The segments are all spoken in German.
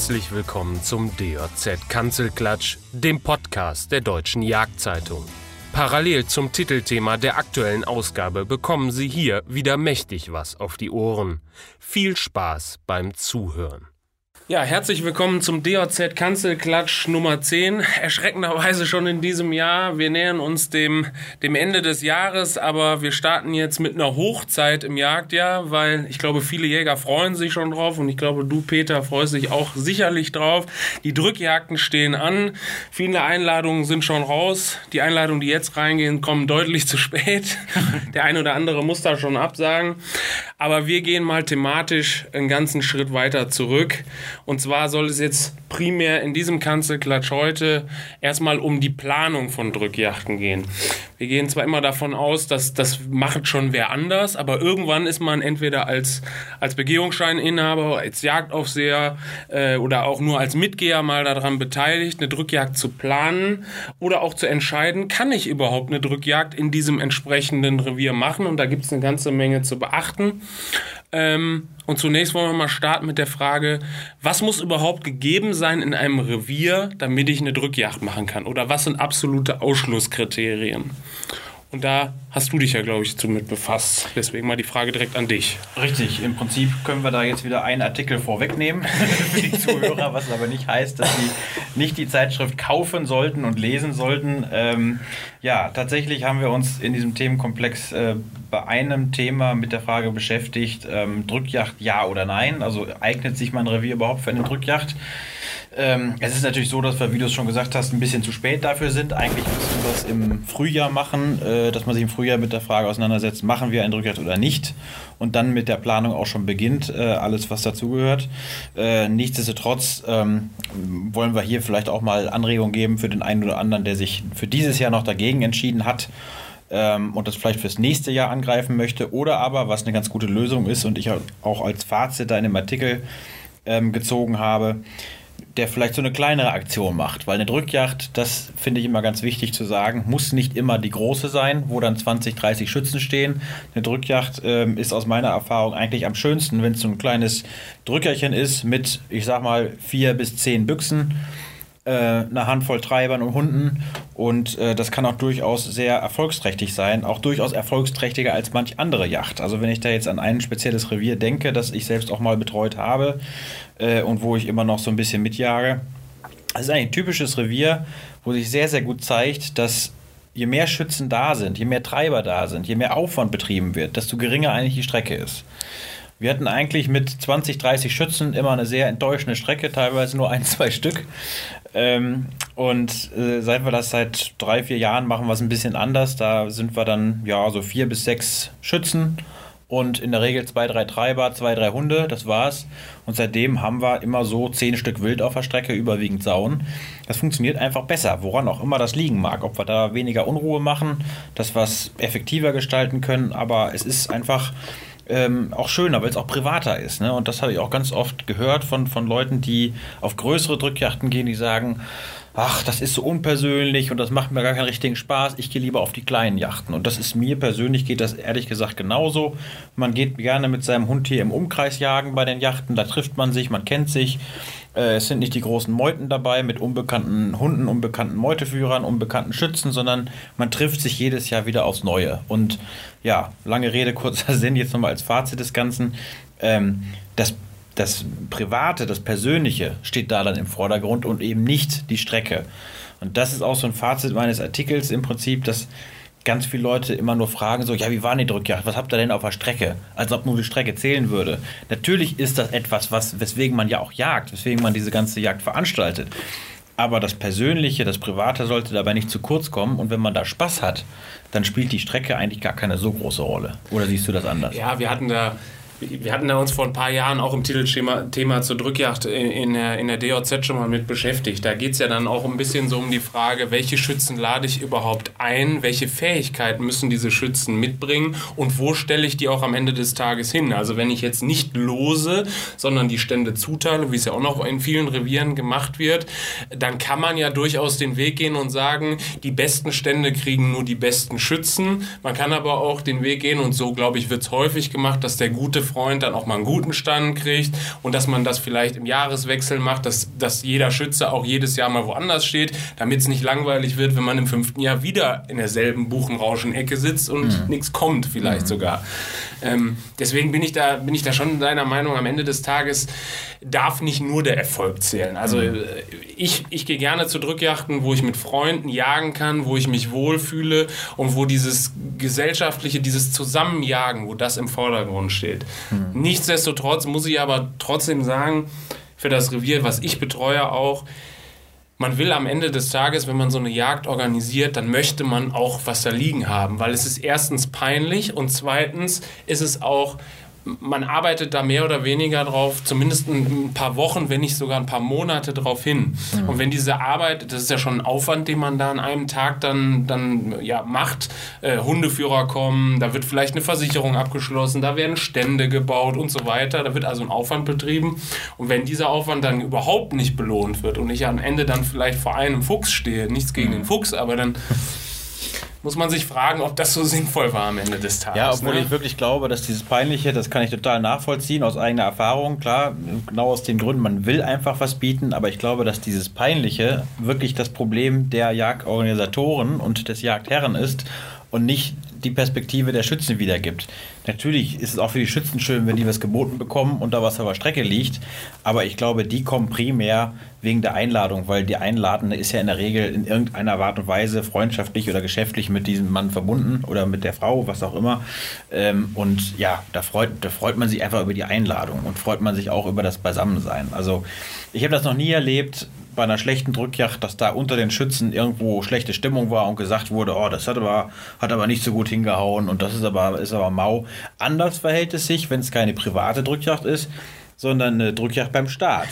Herzlich willkommen zum DJZ Kanzelklatsch, dem Podcast der Deutschen Jagdzeitung. Parallel zum Titelthema der aktuellen Ausgabe bekommen Sie hier wieder mächtig was auf die Ohren. Viel Spaß beim Zuhören. Ja, herzlich willkommen zum DOZ Kanzelklatsch Nummer 10. Erschreckenderweise schon in diesem Jahr. Wir nähern uns dem, dem Ende des Jahres, aber wir starten jetzt mit einer Hochzeit im Jagdjahr, weil ich glaube, viele Jäger freuen sich schon drauf und ich glaube, du, Peter, freust dich auch sicherlich drauf. Die Drückjagden stehen an. Viele Einladungen sind schon raus. Die Einladungen, die jetzt reingehen, kommen deutlich zu spät. Der eine oder andere muss da schon absagen. Aber wir gehen mal thematisch einen ganzen Schritt weiter zurück und zwar soll es jetzt primär in diesem Kanzelklatsch heute erstmal um die Planung von Drückjachten gehen. Wir gehen zwar immer davon aus, dass das macht schon wer anders, aber irgendwann ist man entweder als, als Begehungsscheininhaber, als Jagdaufseher äh, oder auch nur als Mitgeher mal daran beteiligt, eine Drückjagd zu planen oder auch zu entscheiden, kann ich überhaupt eine Drückjagd in diesem entsprechenden Revier machen und da gibt es eine ganze Menge zu beachten. Ähm, und zunächst wollen wir mal starten mit der Frage, was muss überhaupt gegeben sein in einem Revier, damit ich eine Drückjagd machen kann? Oder was sind absolute Ausschlusskriterien? Und da hast du dich ja, glaube ich, zu mit befasst. Deswegen mal die Frage direkt an dich. Richtig, im Prinzip können wir da jetzt wieder einen Artikel vorwegnehmen für die Zuhörer, was aber nicht heißt, dass sie nicht die Zeitschrift kaufen sollten und lesen sollten. Ähm, ja, tatsächlich haben wir uns in diesem Themenkomplex äh, bei einem Thema mit der Frage beschäftigt, ähm, Drückjacht ja oder nein. Also eignet sich mein Revier überhaupt für eine Drückjacht? Ähm, es ist natürlich so, dass wir, wie du es schon gesagt hast, ein bisschen zu spät dafür sind. Eigentlich müssen wir das im Frühjahr machen, äh, dass man sich im Frühjahr mit der Frage auseinandersetzt, machen wir ein Drückjagd oder nicht. Und dann mit der Planung auch schon beginnt, äh, alles was dazugehört. Äh, nichtsdestotrotz ähm, wollen wir hier vielleicht auch mal Anregungen geben für den einen oder anderen, der sich für dieses Jahr noch dagegen entschieden hat ähm, und das vielleicht fürs nächste Jahr angreifen möchte. Oder aber, was eine ganz gute Lösung ist und ich auch als Fazit da in dem Artikel ähm, gezogen habe, der vielleicht so eine kleinere Aktion macht. Weil eine Drückjacht, das finde ich immer ganz wichtig zu sagen, muss nicht immer die große sein, wo dann 20, 30 Schützen stehen. Eine Drückjacht ähm, ist aus meiner Erfahrung eigentlich am schönsten, wenn es so ein kleines Drückerchen ist mit, ich sag mal, vier bis zehn Büchsen äh, eine Handvoll Treibern und Hunden und äh, das kann auch durchaus sehr erfolgsträchtig sein, auch durchaus erfolgsträchtiger als manch andere Yacht. Also wenn ich da jetzt an ein spezielles Revier denke, das ich selbst auch mal betreut habe äh, und wo ich immer noch so ein bisschen mitjage, das ist ein typisches Revier, wo sich sehr, sehr gut zeigt, dass je mehr Schützen da sind, je mehr Treiber da sind, je mehr Aufwand betrieben wird, desto geringer eigentlich die Strecke ist. Wir hatten eigentlich mit 20, 30 Schützen immer eine sehr enttäuschende Strecke, teilweise nur ein, zwei Stück. Ähm, und äh, seit wir das seit drei, vier Jahren machen, wir es ein bisschen anders. Da sind wir dann ja so vier bis sechs Schützen und in der Regel zwei, drei Treiber, zwei, drei Hunde, das war's. Und seitdem haben wir immer so zehn Stück Wild auf der Strecke, überwiegend Sauen. Das funktioniert einfach besser, woran auch immer das liegen mag. Ob wir da weniger Unruhe machen, dass wir es effektiver gestalten können, aber es ist einfach ähm, auch schöner, weil es auch privater ist. Ne? Und das habe ich auch ganz oft gehört von, von Leuten, die auf größere Drückjachten gehen, die sagen, ach, das ist so unpersönlich und das macht mir gar keinen richtigen Spaß. Ich gehe lieber auf die kleinen Yachten. Und das ist mir persönlich, geht das ehrlich gesagt genauso. Man geht gerne mit seinem Hund hier im Umkreis jagen bei den Yachten. Da trifft man sich, man kennt sich. Äh, es sind nicht die großen Meuten dabei mit unbekannten Hunden, unbekannten Meuteführern, unbekannten Schützen, sondern man trifft sich jedes Jahr wieder aufs Neue. Und ja, lange Rede, kurzer Sinn, jetzt nochmal als Fazit des Ganzen. Ähm, das, das Private, das Persönliche steht da dann im Vordergrund und eben nicht die Strecke. Und das ist auch so ein Fazit meines Artikels im Prinzip, dass ganz viele Leute immer nur fragen, so, ja, wie war die Drückjagd? Was habt ihr denn auf der Strecke? Als ob nur die Strecke zählen würde. Natürlich ist das etwas, was, weswegen man ja auch jagt, weswegen man diese ganze Jagd veranstaltet. Aber das Persönliche, das Private sollte dabei nicht zu kurz kommen. Und wenn man da Spaß hat, dann spielt die Strecke eigentlich gar keine so große Rolle. Oder siehst du das anders? Ja, wir hatten da wir hatten da uns vor ein paar Jahren auch im Titelthema Thema zur Drückjagd in, der, in der DOZ schon mal mit beschäftigt. Da geht es ja dann auch ein bisschen so um die Frage, welche Schützen lade ich überhaupt ein, welche Fähigkeiten müssen diese Schützen mitbringen und wo stelle ich die auch am Ende des Tages hin. Also wenn ich jetzt nicht lose, sondern die Stände zuteile, wie es ja auch noch in vielen Revieren gemacht wird, dann kann man ja durchaus den Weg gehen und sagen, die besten Stände kriegen nur die besten Schützen. Man kann aber auch den Weg gehen und so, glaube ich, wird es häufig gemacht, dass der gute Freund dann auch mal einen guten Stand kriegt und dass man das vielleicht im Jahreswechsel macht, dass, dass jeder Schütze auch jedes Jahr mal woanders steht, damit es nicht langweilig wird, wenn man im fünften Jahr wieder in derselben Buchenrauschen-Ecke sitzt und mhm. nichts kommt vielleicht mhm. sogar. Ähm, deswegen bin ich, da, bin ich da schon deiner Meinung, am Ende des Tages darf nicht nur der Erfolg zählen. Also mhm. Äh, ich, ich gehe gerne zu Drückjachten, wo ich mit Freunden jagen kann, wo ich mich wohlfühle und wo dieses gesellschaftliche, dieses Zusammenjagen, wo das im Vordergrund steht. Mhm. Nichtsdestotrotz muss ich aber trotzdem sagen, für das Revier, was ich betreue auch, man will am Ende des Tages, wenn man so eine Jagd organisiert, dann möchte man auch was da liegen haben, weil es ist erstens peinlich und zweitens ist es auch man arbeitet da mehr oder weniger drauf, zumindest ein paar Wochen, wenn nicht sogar ein paar Monate drauf hin. Mhm. Und wenn diese Arbeit, das ist ja schon ein Aufwand, den man da an einem Tag dann, dann ja, macht, äh, Hundeführer kommen, da wird vielleicht eine Versicherung abgeschlossen, da werden Stände gebaut und so weiter, da wird also ein Aufwand betrieben. Und wenn dieser Aufwand dann überhaupt nicht belohnt wird und ich am Ende dann vielleicht vor einem Fuchs stehe, nichts gegen mhm. den Fuchs, aber dann muss man sich fragen, ob das so sinnvoll war am Ende des Tages. Ja, obwohl ne? ich wirklich glaube, dass dieses Peinliche, das kann ich total nachvollziehen aus eigener Erfahrung. Klar, genau aus den Gründen, man will einfach was bieten, aber ich glaube, dass dieses Peinliche wirklich das Problem der Jagdorganisatoren und des Jagdherren ist und nicht die Perspektive der Schützen wiedergibt. Natürlich ist es auch für die Schützen schön, wenn die was geboten bekommen und da was auf der Strecke liegt, aber ich glaube, die kommen primär wegen der Einladung, weil die Einladende ist ja in der Regel in irgendeiner Art und Weise freundschaftlich oder geschäftlich mit diesem Mann verbunden oder mit der Frau, was auch immer. Ähm, und ja, da freut, da freut man sich einfach über die Einladung und freut man sich auch über das Beisammensein. Also ich habe das noch nie erlebt, bei einer schlechten Drückjagd, dass da unter den Schützen irgendwo schlechte Stimmung war und gesagt wurde, oh, das hat aber, hat aber nicht so gut hingehauen und das ist aber, ist aber mau. Anders verhält es sich, wenn es keine private Drückjagd ist, sondern eine Drückjagd beim Staat.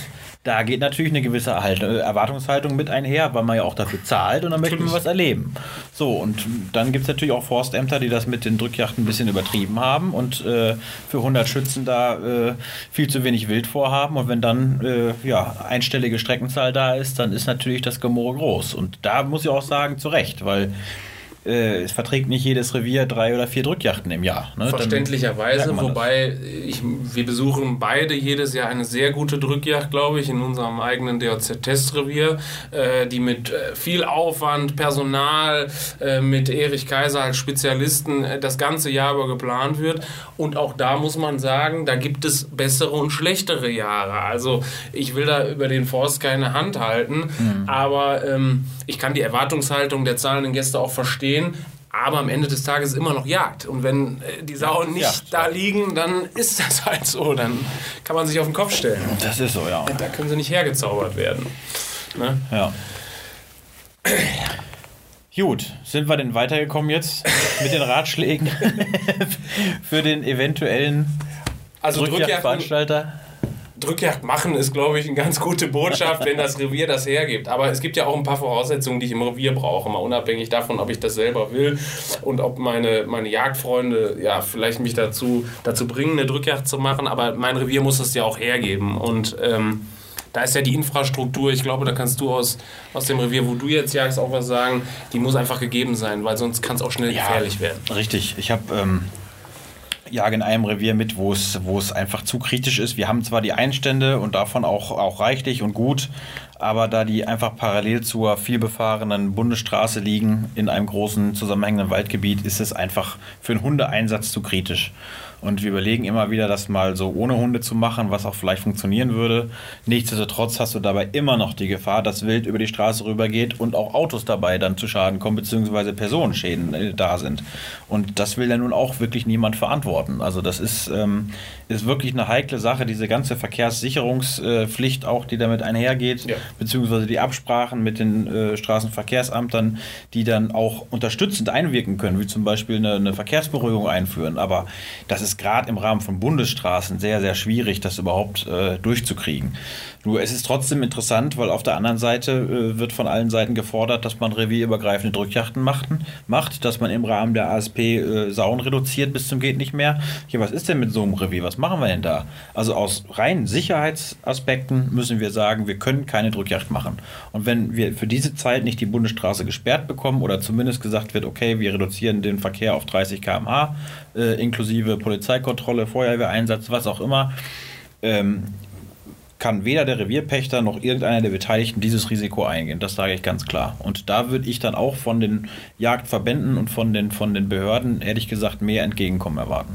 Da geht natürlich eine gewisse Erwartungshaltung mit einher, weil man ja auch dafür zahlt und dann möchte man was erleben. So, und dann gibt es natürlich auch Forstämter, die das mit den Drückjachten ein bisschen übertrieben haben und äh, für 100 Schützen da äh, viel zu wenig Wild vorhaben. Und wenn dann äh, ja, einstellige Streckenzahl da ist, dann ist natürlich das Gemurre groß. Und da muss ich auch sagen, zu Recht, weil äh, es verträgt nicht jedes Revier drei oder vier Drückjachten im Jahr. Ne? Verständlicherweise, wobei ich, wir besuchen beide jedes Jahr eine sehr gute Drückjacht, glaube ich, in unserem eigenen DOZ-Testrevier, äh, die mit äh, viel Aufwand, Personal, äh, mit Erich Kaiser als Spezialisten äh, das ganze Jahr über geplant wird. Und auch da muss man sagen, da gibt es bessere und schlechtere Jahre. Also ich will da über den Forst keine Hand halten, mhm. aber ähm, ich kann die Erwartungshaltung der zahlenden Gäste auch verstehen. Aber am Ende des Tages ist immer noch Jagd. Und wenn äh, die Sauen nicht ja, da liegen, dann ist das halt so. Dann kann man sich auf den Kopf stellen. Das ist so, ja. Da können sie nicht hergezaubert werden. Ne? Ja. Gut, sind wir denn weitergekommen jetzt mit den Ratschlägen für den eventuellen also Drückjagdveranstalter? Drückjagd machen ist, glaube ich, eine ganz gute Botschaft, wenn das Revier das hergibt. Aber es gibt ja auch ein paar Voraussetzungen, die ich im Revier brauche, mal unabhängig davon, ob ich das selber will und ob meine, meine Jagdfreunde ja vielleicht mich dazu, dazu bringen, eine Drückjagd zu machen. Aber mein Revier muss es ja auch hergeben. Und ähm, da ist ja die Infrastruktur, ich glaube, da kannst du aus, aus dem Revier, wo du jetzt jagst, auch was sagen, die muss einfach gegeben sein, weil sonst kann es auch schnell gefährlich ja, werden. Richtig. Ich habe. Ähm jage in einem Revier mit, wo es, wo es einfach zu kritisch ist. Wir haben zwar die Einstände und davon auch, auch reichlich und gut, aber da die einfach parallel zur vielbefahrenen Bundesstraße liegen in einem großen zusammenhängenden Waldgebiet, ist es einfach für einen Hundeeinsatz zu kritisch. Und wir überlegen immer wieder, das mal so ohne Hunde zu machen, was auch vielleicht funktionieren würde. Nichtsdestotrotz hast du dabei immer noch die Gefahr, dass Wild über die Straße rübergeht und auch Autos dabei dann zu Schaden kommen, beziehungsweise Personenschäden äh, da sind. Und das will ja nun auch wirklich niemand verantworten. Also das ist, ähm, ist wirklich eine heikle Sache, diese ganze Verkehrssicherungspflicht auch, die damit einhergeht, ja. beziehungsweise die Absprachen mit den äh, Straßenverkehrsamtern, die dann auch unterstützend einwirken können, wie zum Beispiel eine, eine Verkehrsberuhigung einführen. Aber das ist ist gerade im Rahmen von Bundesstraßen sehr, sehr schwierig, das überhaupt äh, durchzukriegen. Nur es ist trotzdem interessant, weil auf der anderen Seite äh, wird von allen Seiten gefordert, dass man revierübergreifende Drückjachten machten, macht, dass man im Rahmen der ASP äh, Sauen reduziert bis zum geht nicht mehr. Ja, was ist denn mit so einem Revier? Was machen wir denn da? Also aus reinen Sicherheitsaspekten müssen wir sagen, wir können keine Drückjacht machen. Und wenn wir für diese Zeit nicht die Bundesstraße gesperrt bekommen oder zumindest gesagt wird, okay, wir reduzieren den Verkehr auf 30 km/h, äh, inklusive Polizei Polizeikontrolle, Feuerwehreinsatz, was auch immer, ähm, kann weder der Revierpächter noch irgendeiner der Beteiligten dieses Risiko eingehen. Das sage ich ganz klar. Und da würde ich dann auch von den Jagdverbänden und von den, von den Behörden ehrlich gesagt mehr Entgegenkommen erwarten.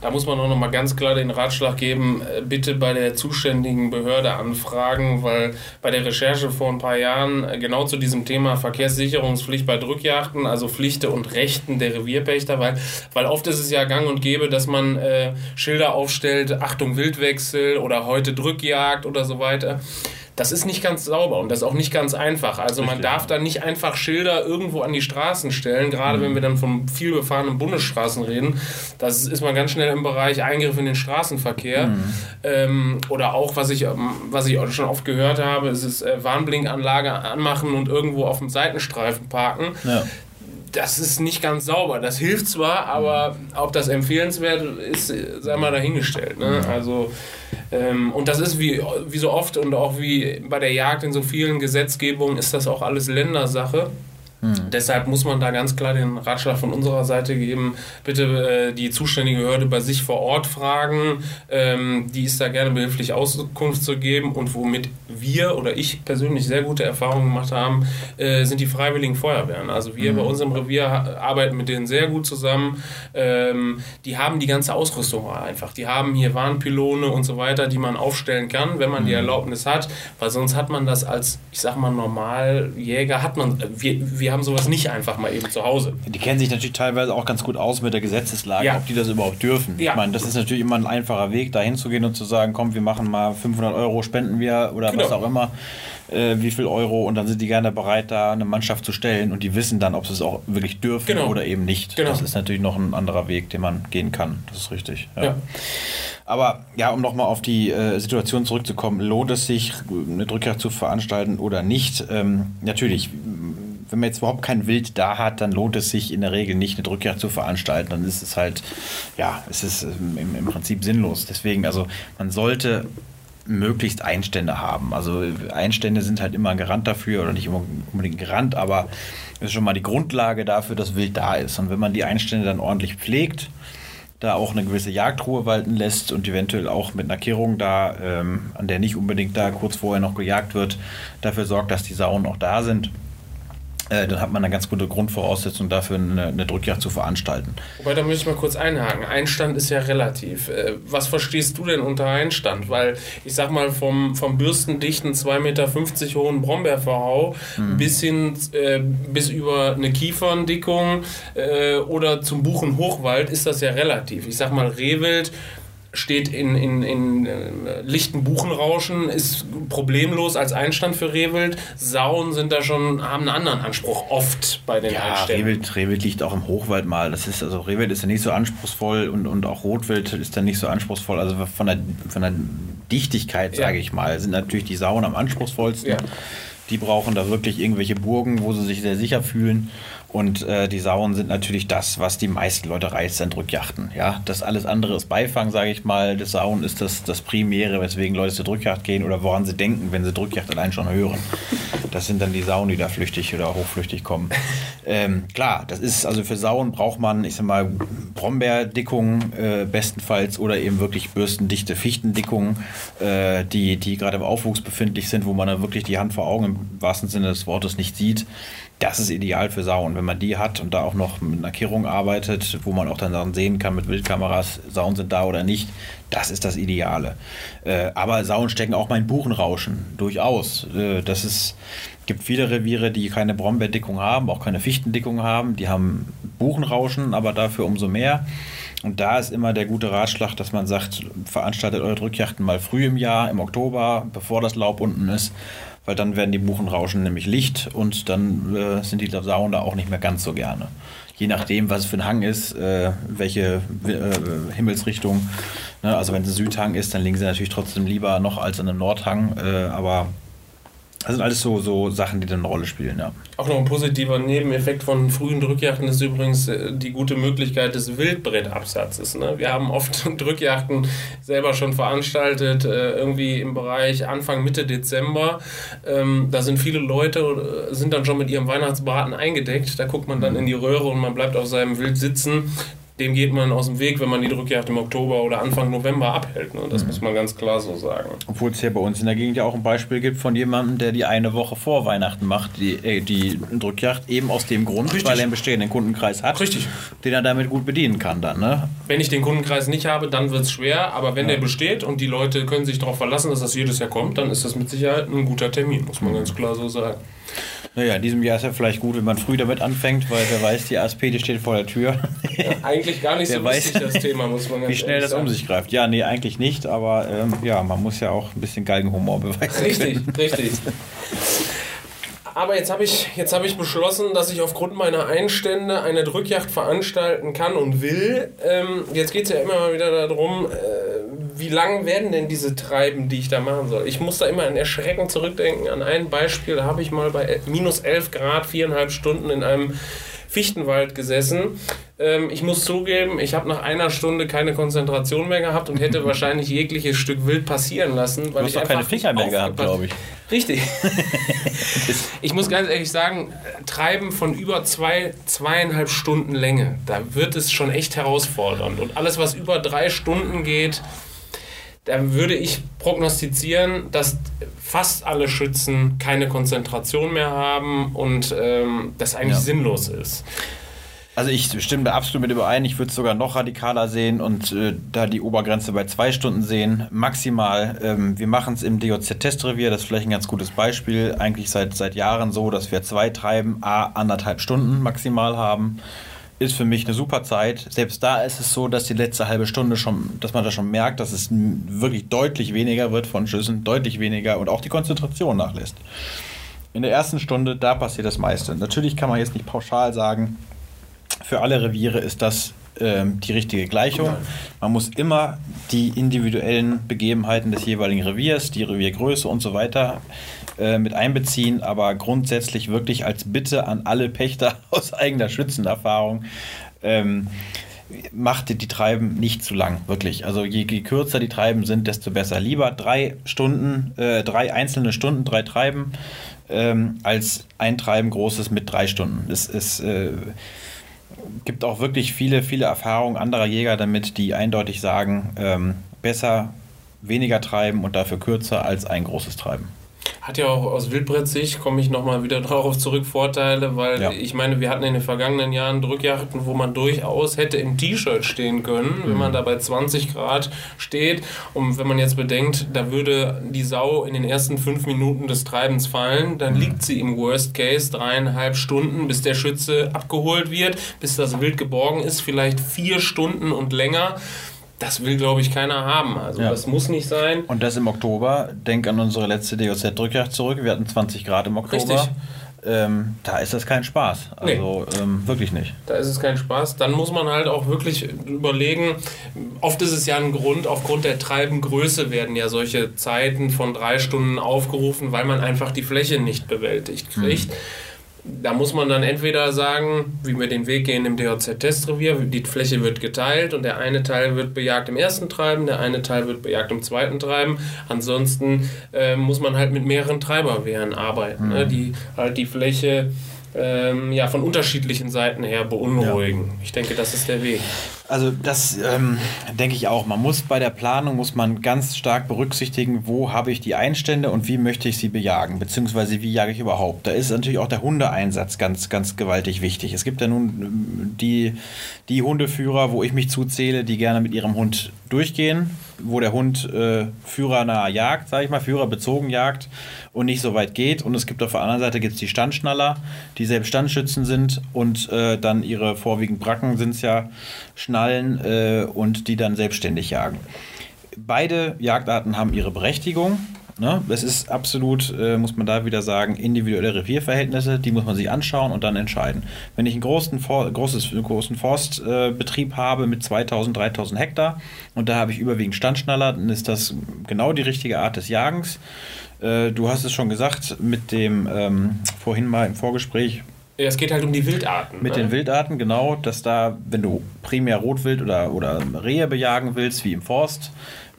Da muss man auch noch mal ganz klar den Ratschlag geben, äh, bitte bei der zuständigen Behörde anfragen, weil bei der Recherche vor ein paar Jahren äh, genau zu diesem Thema Verkehrssicherungspflicht bei Drückjachten, also Pflichten und Rechten der Revierpächter, weil, weil oft ist es ja gang und gäbe, dass man äh, Schilder aufstellt, Achtung Wildwechsel oder heute Drückjagd oder so weiter das ist nicht ganz sauber und das ist auch nicht ganz einfach. Also man darf da nicht einfach Schilder irgendwo an die Straßen stellen, gerade mhm. wenn wir dann von vielbefahrenen Bundesstraßen reden. Das ist man ganz schnell im Bereich Eingriff in den Straßenverkehr. Mhm. Ähm, oder auch, was ich, ähm, was ich schon oft gehört habe, ist es äh, Warnblinkanlage anmachen und irgendwo auf dem Seitenstreifen parken. Ja das ist nicht ganz sauber. Das hilft zwar, aber ob das empfehlenswert ist, sei mal dahingestellt. Ne? Mhm. Also, und das ist wie, wie so oft und auch wie bei der Jagd in so vielen Gesetzgebungen ist das auch alles Ländersache. Mhm. Deshalb muss man da ganz klar den Ratschlag von unserer Seite geben, bitte äh, die zuständige Behörde bei sich vor Ort fragen. Ähm, die ist da gerne behilflich Auskunft zu geben und womit wir oder ich persönlich sehr gute Erfahrungen gemacht haben, äh, sind die freiwilligen Feuerwehren. Also wir mhm. bei uns im Revier arbeiten mit denen sehr gut zusammen. Ähm, die haben die ganze Ausrüstung einfach. Die haben hier Warnpylone und so weiter, die man aufstellen kann, wenn man mhm. die Erlaubnis hat, weil sonst hat man das als, ich sag mal, Normaljäger, hat man, wir, wir haben sowas nicht einfach mal eben zu Hause. Die kennen sich natürlich teilweise auch ganz gut aus mit der Gesetzeslage, ja. ob die das überhaupt dürfen. Ja. Ich meine, das ist natürlich immer ein einfacher Weg, da hinzugehen und zu sagen, komm, wir machen mal 500 Euro, spenden wir oder genau. was auch immer. Äh, wie viel Euro und dann sind die gerne bereit, da eine Mannschaft zu stellen und die wissen dann, ob sie es auch wirklich dürfen genau. oder eben nicht. Genau. Das ist natürlich noch ein anderer Weg, den man gehen kann. Das ist richtig. Ja. ja. Aber ja, um nochmal auf die äh, Situation zurückzukommen, lohnt es sich, eine Drückjagd zu veranstalten oder nicht? Ähm, natürlich, wenn man jetzt überhaupt kein Wild da hat, dann lohnt es sich in der Regel nicht, eine Drückjagd zu veranstalten. Dann ist es halt, ja, es ist ähm, im, im Prinzip sinnlos. Deswegen, also man sollte möglichst Einstände haben. Also Einstände sind halt immer ein Garant dafür, oder nicht immer unbedingt ein Garant, aber es ist schon mal die Grundlage dafür, dass Wild da ist. Und wenn man die Einstände dann ordentlich pflegt, da auch eine gewisse Jagdruhe walten lässt und eventuell auch mit einer Kehrung da, ähm, an der nicht unbedingt da kurz vorher noch gejagt wird, dafür sorgt, dass die Sauen auch da sind, äh, dann hat man eine ganz gute Grundvoraussetzung dafür, eine, eine, Drückjagd zu veranstalten. Wobei, da möchte ich mal kurz einhaken. Einstand ist ja relativ. Äh, was verstehst du denn unter Einstand? Weil ich sag mal, vom, vom bürstendichten 2,50 Meter hohen Brombeerverhau mhm. bis hin äh, bis über eine Kieferndickung äh, oder zum Buchenhochwald ist das ja relativ. Ich sag mal, Rehwild steht in, in, in äh, lichten Buchenrauschen, ist problemlos als Einstand für Rehwild. Sauen sind da schon, haben einen anderen Anspruch oft bei den ja, Einständen. Rehwild, Rehwild liegt auch im Hochwald mal. Das ist, also Rehwild ist ja nicht so anspruchsvoll und, und auch Rotwild ist dann nicht so anspruchsvoll. Also von der, von der Dichtigkeit, sage ja. ich mal, sind natürlich die Sauen am anspruchsvollsten. Ja. Die brauchen da wirklich irgendwelche Burgen, wo sie sich sehr sicher fühlen. Und äh, die Sauen sind natürlich das, was die meisten Leute reizt an Drückjachten. Ja, das alles andere ist Beifang, sage ich mal. Das Sauen ist das, das Primäre, weswegen Leute zur Drückjacht gehen oder woran sie denken, wenn sie Drückjacht allein schon hören. Das sind dann die Sauen, die da flüchtig oder hochflüchtig kommen. Ähm, klar, das ist also für Sauen braucht man, ich sag mal, Brombeerdickungen äh, bestenfalls oder eben wirklich bürstendichte Fichtendickungen, äh, die, die gerade im Aufwuchs befindlich sind, wo man dann wirklich die Hand vor Augen im wahrsten Sinne des Wortes nicht sieht. Das ist ideal für Sauen. Wenn man die hat und da auch noch mit einer Kehrung arbeitet, wo man auch dann sehen kann mit Wildkameras, Sauen sind da oder nicht, das ist das Ideale. Äh, aber Sauen stecken auch mal in Buchenrauschen, durchaus. Äh, das ist, gibt viele Reviere, die keine Brombeerdickung haben, auch keine Fichtendickung haben. Die haben Buchenrauschen, aber dafür umso mehr. Und da ist immer der gute Ratschlag, dass man sagt, veranstaltet eure Drückjachten mal früh im Jahr, im Oktober, bevor das Laub unten ist weil dann werden die Buchenrauschen nämlich licht und dann äh, sind die Sauen da auch nicht mehr ganz so gerne. Je nachdem, was es für ein Hang ist, äh, welche äh, Himmelsrichtung. Ne? Also wenn es ein Südhang ist, dann liegen sie natürlich trotzdem lieber noch als an einem Nordhang. Äh, aber das sind alles so, so Sachen, die dann eine Rolle spielen, ja. Auch noch ein positiver Nebeneffekt von frühen Drückjachten ist übrigens äh, die gute Möglichkeit des Wildbrettabsatzes. Ne? Wir haben oft Drückjachten selber schon veranstaltet, äh, irgendwie im Bereich Anfang, Mitte Dezember. Ähm, da sind viele Leute, äh, sind dann schon mit ihrem Weihnachtsbraten eingedeckt. Da guckt man dann mhm. in die Röhre und man bleibt auf seinem Wild sitzen dem geht man aus dem Weg, wenn man die Drückjagd im Oktober oder Anfang November abhält. Ne? Das mhm. muss man ganz klar so sagen. Obwohl es ja bei uns in der Gegend ja auch ein Beispiel gibt von jemandem, der die eine Woche vor Weihnachten macht, die, äh, die Drückjagd, eben aus dem Grund, Richtig. weil er einen bestehenden Kundenkreis hat, Richtig. den er damit gut bedienen kann dann. Ne? Wenn ich den Kundenkreis nicht habe, dann wird es schwer, aber wenn ja. der besteht und die Leute können sich darauf verlassen, dass das jedes Jahr kommt, dann ist das mit Sicherheit ein guter Termin, muss man mhm. ganz klar so sagen. Naja, in diesem Jahr ist ja vielleicht gut, wenn man früh damit anfängt, weil wer weiß, die ASP, die steht vor der Tür. Ja, eigentlich gar nicht so weiß, das Thema, muss man ganz Wie schnell das sagen. um sich greift. Ja, nee, eigentlich nicht, aber ähm, ja, man muss ja auch ein bisschen Galgenhumor beweisen. Richtig, können. richtig. Aber jetzt habe ich, hab ich beschlossen, dass ich aufgrund meiner Einstände eine Drückjagd veranstalten kann und will. Ähm, jetzt geht es ja immer mal wieder darum, äh, wie lang werden denn diese Treiben, die ich da machen soll? Ich muss da immer an Erschrecken zurückdenken. An ein Beispiel habe ich mal bei minus 11 Grad viereinhalb Stunden in einem Fichtenwald gesessen. Ähm, ich muss zugeben, ich habe nach einer Stunde keine Konzentration mehr gehabt und hätte wahrscheinlich jegliches Stück Wild passieren lassen. Weil du hast doch keine Finger mehr gehabt, glaube ich. Richtig. ich muss ganz ehrlich sagen, Treiben von über zwei, zweieinhalb Stunden Länge, da wird es schon echt herausfordernd. Und alles, was über drei Stunden geht, da würde ich prognostizieren, dass fast alle Schützen keine Konzentration mehr haben und ähm, das eigentlich ja. sinnlos ist. Also ich stimme da absolut mit überein. Ich würde es sogar noch radikaler sehen und äh, da die Obergrenze bei zwei Stunden sehen. Maximal. Ähm, wir machen es im DOZ-Testrevier, das ist vielleicht ein ganz gutes Beispiel. Eigentlich seit, seit Jahren so, dass wir zwei Treiben, a anderthalb Stunden maximal haben ist für mich eine super Zeit. Selbst da ist es so, dass die letzte halbe Stunde schon, dass man da schon merkt, dass es wirklich deutlich weniger wird von Schüssen, deutlich weniger und auch die Konzentration nachlässt. In der ersten Stunde, da passiert das meiste. Natürlich kann man jetzt nicht pauschal sagen, für alle Reviere ist das ähm, die richtige Gleichung. Man muss immer die individuellen Begebenheiten des jeweiligen Reviers, die Reviergröße und so weiter äh, mit einbeziehen, aber grundsätzlich wirklich als Bitte an alle Pächter aus eigener Schützenerfahrung. Ähm, macht die Treiben nicht zu lang, wirklich. Also je, je, kürzer die Treiben sind, desto besser. Lieber drei Stunden, äh, drei einzelne Stunden, drei Treiben, ähm, als ein Treiben großes mit drei Stunden. Es ist äh, gibt auch wirklich viele, viele Erfahrungen anderer Jäger damit, die eindeutig sagen, ähm, besser weniger treiben und dafür kürzer als ein großes Treiben. Hat ja auch aus Wildbrettsicht, komme ich nochmal wieder darauf zurück, Vorteile, weil ja. ich meine, wir hatten in den vergangenen Jahren Drückjachten, wo man durchaus hätte im T-Shirt stehen können, mhm. wenn man da bei 20 Grad steht. Und wenn man jetzt bedenkt, da würde die Sau in den ersten fünf Minuten des Treibens fallen, dann mhm. liegt sie im Worst Case dreieinhalb Stunden, bis der Schütze abgeholt wird, bis das Wild geborgen ist, vielleicht vier Stunden und länger das will, glaube ich, keiner haben. Also ja. das muss nicht sein. Und das im Oktober. Denk an unsere letzte DOZ-Drückjagd zurück. Wir hatten 20 Grad im Oktober. Richtig. Ähm, da ist das kein Spaß. Also nee. ähm, wirklich nicht. Da ist es kein Spaß. Dann muss man halt auch wirklich überlegen, oft ist es ja ein Grund, aufgrund der Treibengröße werden ja solche Zeiten von drei Stunden aufgerufen, weil man einfach die Fläche nicht bewältigt kriegt. Mhm da muss man dann entweder sagen, wie wir den Weg gehen im DOZ-Testrevier, die Fläche wird geteilt und der eine Teil wird bejagt im ersten Treiben, der eine Teil wird bejagt im zweiten Treiben. Ansonsten äh, muss man halt mit mehreren Treiberwehren arbeiten, ne, mhm. ne, die halt die Fläche ähm, ja, von unterschiedlichen Seiten her beunruhigen. Ja. Ich denke, das ist der Weg. Also das ähm, denke ich auch. Man muss bei der Planung muss man ganz stark berücksichtigen, wo habe ich die Einstände und wie möchte ich sie bejagen, beziehungsweise wie jage ich überhaupt. Da ist natürlich auch der Hundeeinsatz ganz, ganz gewaltig wichtig. Es gibt ja nun ähm, die, die Hundeführer, wo ich mich zuzähle, die gerne mit ihrem Hund durchgehen, wo der Hund äh, führernah jagt, sage ich mal, führerbezogen jagt und nicht so weit geht. Und es gibt auf der anderen Seite gibt's die Standschnaller, die selbst Standschützen sind und äh, dann ihre vorwiegend Bracken sind es ja, schnallen äh, und die dann selbstständig jagen. Beide Jagdarten haben ihre Berechtigung. Ne? Es ist absolut, äh, muss man da wieder sagen, individuelle Revierverhältnisse, die muss man sich anschauen und dann entscheiden. Wenn ich einen großen, For großes, großen Forstbetrieb äh, habe mit 2000, 3000 Hektar und da habe ich überwiegend Standschnaller, dann ist das genau die richtige Art des Jagens. Äh, du hast es schon gesagt, mit dem ähm, vorhin mal im Vorgespräch. Es geht halt um die Wildarten. Mit ne? den Wildarten, genau, dass da, wenn du primär Rotwild oder, oder Rehe bejagen willst, wie im Forst,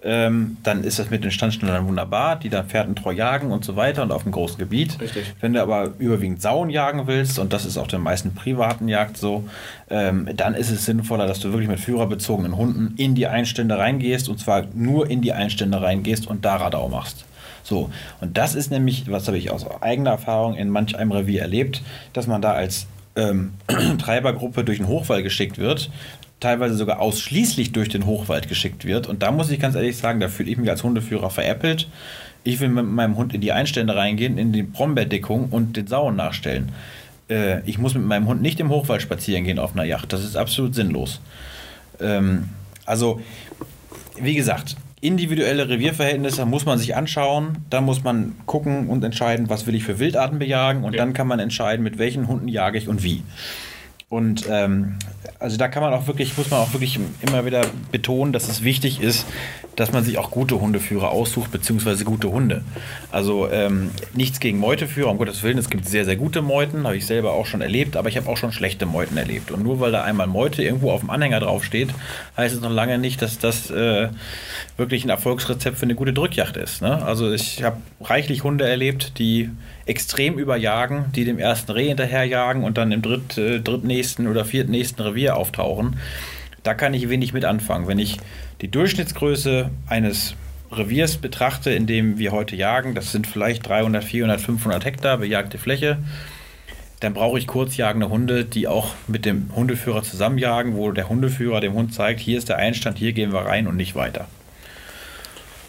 ähm, dann ist das mit den Standstellern wunderbar, die dann pferdentreu jagen und so weiter und auf einem großen Gebiet. Richtig. Wenn du aber überwiegend Sauen jagen willst, und das ist auch den meisten privaten Jagd so, ähm, dann ist es sinnvoller, dass du wirklich mit führerbezogenen Hunden in die Einstände reingehst und zwar nur in die Einstände reingehst und da Radau machst. So, und das ist nämlich, was habe ich aus eigener Erfahrung in manch einem Revier erlebt, dass man da als ähm, Treibergruppe durch den Hochwald geschickt wird, teilweise sogar ausschließlich durch den Hochwald geschickt wird. Und da muss ich ganz ehrlich sagen, da fühle ich mich als Hundeführer veräppelt. Ich will mit meinem Hund in die Einstände reingehen, in die Brombeerdeckung und den Sauen nachstellen. Äh, ich muss mit meinem Hund nicht im Hochwald spazieren gehen auf einer Yacht. Das ist absolut sinnlos. Ähm, also, wie gesagt, individuelle Revierverhältnisse muss man sich anschauen. Da muss man gucken und entscheiden, was will ich für Wildarten bejagen. Und ja. dann kann man entscheiden, mit welchen Hunden jage ich und wie. Und ähm, also da kann man auch wirklich, muss man auch wirklich immer wieder betonen, dass es wichtig ist, dass man sich auch gute Hundeführer aussucht, beziehungsweise gute Hunde. Also ähm, nichts gegen Meuteführer, um Gottes Willen, es gibt sehr, sehr gute Meuten, habe ich selber auch schon erlebt, aber ich habe auch schon schlechte Meuten erlebt. Und nur weil da einmal Meute irgendwo auf dem Anhänger draufsteht, heißt es noch lange nicht, dass das äh, wirklich ein Erfolgsrezept für eine gute Drückjacht ist. Ne? Also ich habe reichlich Hunde erlebt, die extrem überjagen, die dem ersten Reh hinterherjagen und dann im dritt, äh, drittnächsten oder viertnächsten Revier auftauchen. Da kann ich wenig mit anfangen. Wenn ich die Durchschnittsgröße eines Reviers betrachte, in dem wir heute jagen, das sind vielleicht 300, 400, 500 Hektar bejagte Fläche, dann brauche ich kurzjagende Hunde, die auch mit dem Hundeführer zusammenjagen, wo der Hundeführer dem Hund zeigt, hier ist der Einstand, hier gehen wir rein und nicht weiter.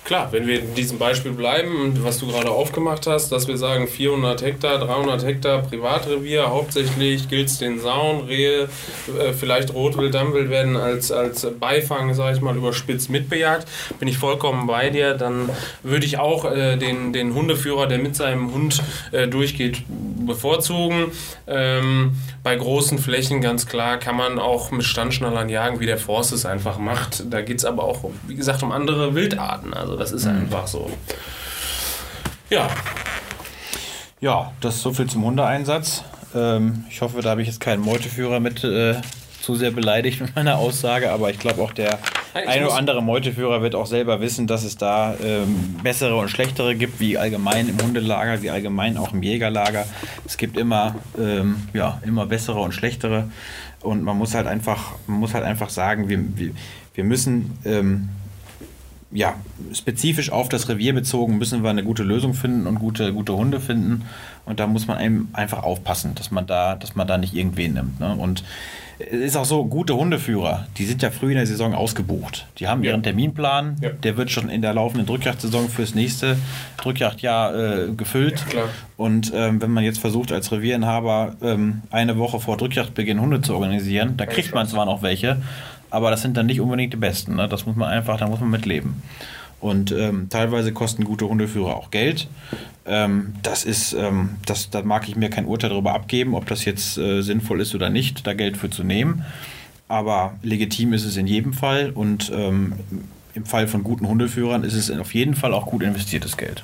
Klar, wenn wir in diesem Beispiel bleiben, was du gerade aufgemacht hast, dass wir sagen 400 Hektar, 300 Hektar Privatrevier, hauptsächlich gilt es den Sauen, Rehe, äh, vielleicht Rotwild, Dammwild werden als, als Beifang, sage ich mal, überspitzt mitbejagt, bin ich vollkommen bei dir, dann würde ich auch äh, den, den Hundeführer, der mit seinem Hund äh, durchgeht, bevorzugen. Ähm, bei großen Flächen ganz klar kann man auch mit Standschnallern jagen, wie der Forst es einfach macht. Da geht es aber auch, wie gesagt, um andere Wildarten. Also das ist mhm. einfach so. Ja. Ja, das ist so viel zum Hundeeinsatz. Ähm, ich hoffe, da habe ich jetzt keinen Meuteführer mit äh, zu sehr beleidigt mit meiner Aussage, aber ich glaube auch der ein oder andere Meuteführer wird auch selber wissen, dass es da ähm, bessere und schlechtere gibt, wie allgemein im Hundelager, wie allgemein auch im Jägerlager. Es gibt immer, ähm, ja, immer bessere und schlechtere. Und man muss halt einfach, man muss halt einfach sagen, wir, wir, wir müssen ähm, ja, spezifisch auf das Revier bezogen müssen wir eine gute Lösung finden und gute, gute Hunde finden. Und da muss man eben einfach aufpassen, dass man da, dass man da nicht irgendwen nimmt. Ne? Und es ist auch so, gute Hundeführer, die sind ja früh in der Saison ausgebucht. Die haben ja. ihren Terminplan, ja. der wird schon in der laufenden Drückjagdsaison fürs nächste Drückjagdjahr äh, gefüllt. Ja, und ähm, wenn man jetzt versucht, als Revierinhaber ähm, eine Woche vor Drückjagdbeginn Hunde zu organisieren, da kriegt man zwar noch welche, aber das sind dann nicht unbedingt die besten. Ne? Das muss man einfach, da muss man mitleben. Und ähm, teilweise kosten gute Hundeführer auch Geld. Ähm, das ist, ähm, das, da mag ich mir kein Urteil darüber abgeben, ob das jetzt äh, sinnvoll ist oder nicht, da Geld für zu nehmen. Aber legitim ist es in jedem Fall und ähm, im Fall von guten Hundeführern ist es auf jeden Fall auch gut investiertes Geld.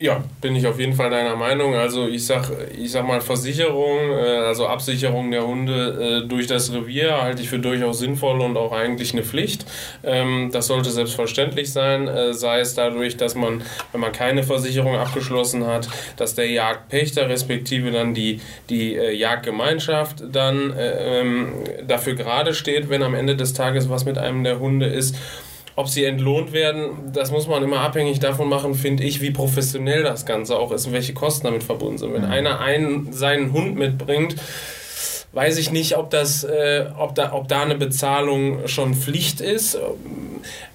Ja, bin ich auf jeden Fall deiner Meinung. Also ich sag, ich sag mal Versicherung, äh, also Absicherung der Hunde äh, durch das Revier halte ich für durchaus sinnvoll und auch eigentlich eine Pflicht. Ähm, das sollte selbstverständlich sein, äh, sei es dadurch, dass man, wenn man keine Versicherung abgeschlossen hat, dass der Jagdpächter respektive dann die, die Jagdgemeinschaft dann ähm, dafür gerade steht, wenn am Ende des Tages was mit einem der Hunde ist ob sie entlohnt werden, das muss man immer abhängig davon machen, finde ich, wie professionell das Ganze auch ist und welche Kosten damit verbunden sind. Wenn mhm. einer einen, seinen Hund mitbringt, weiß ich nicht, ob, das, äh, ob, da, ob da eine Bezahlung schon Pflicht ist.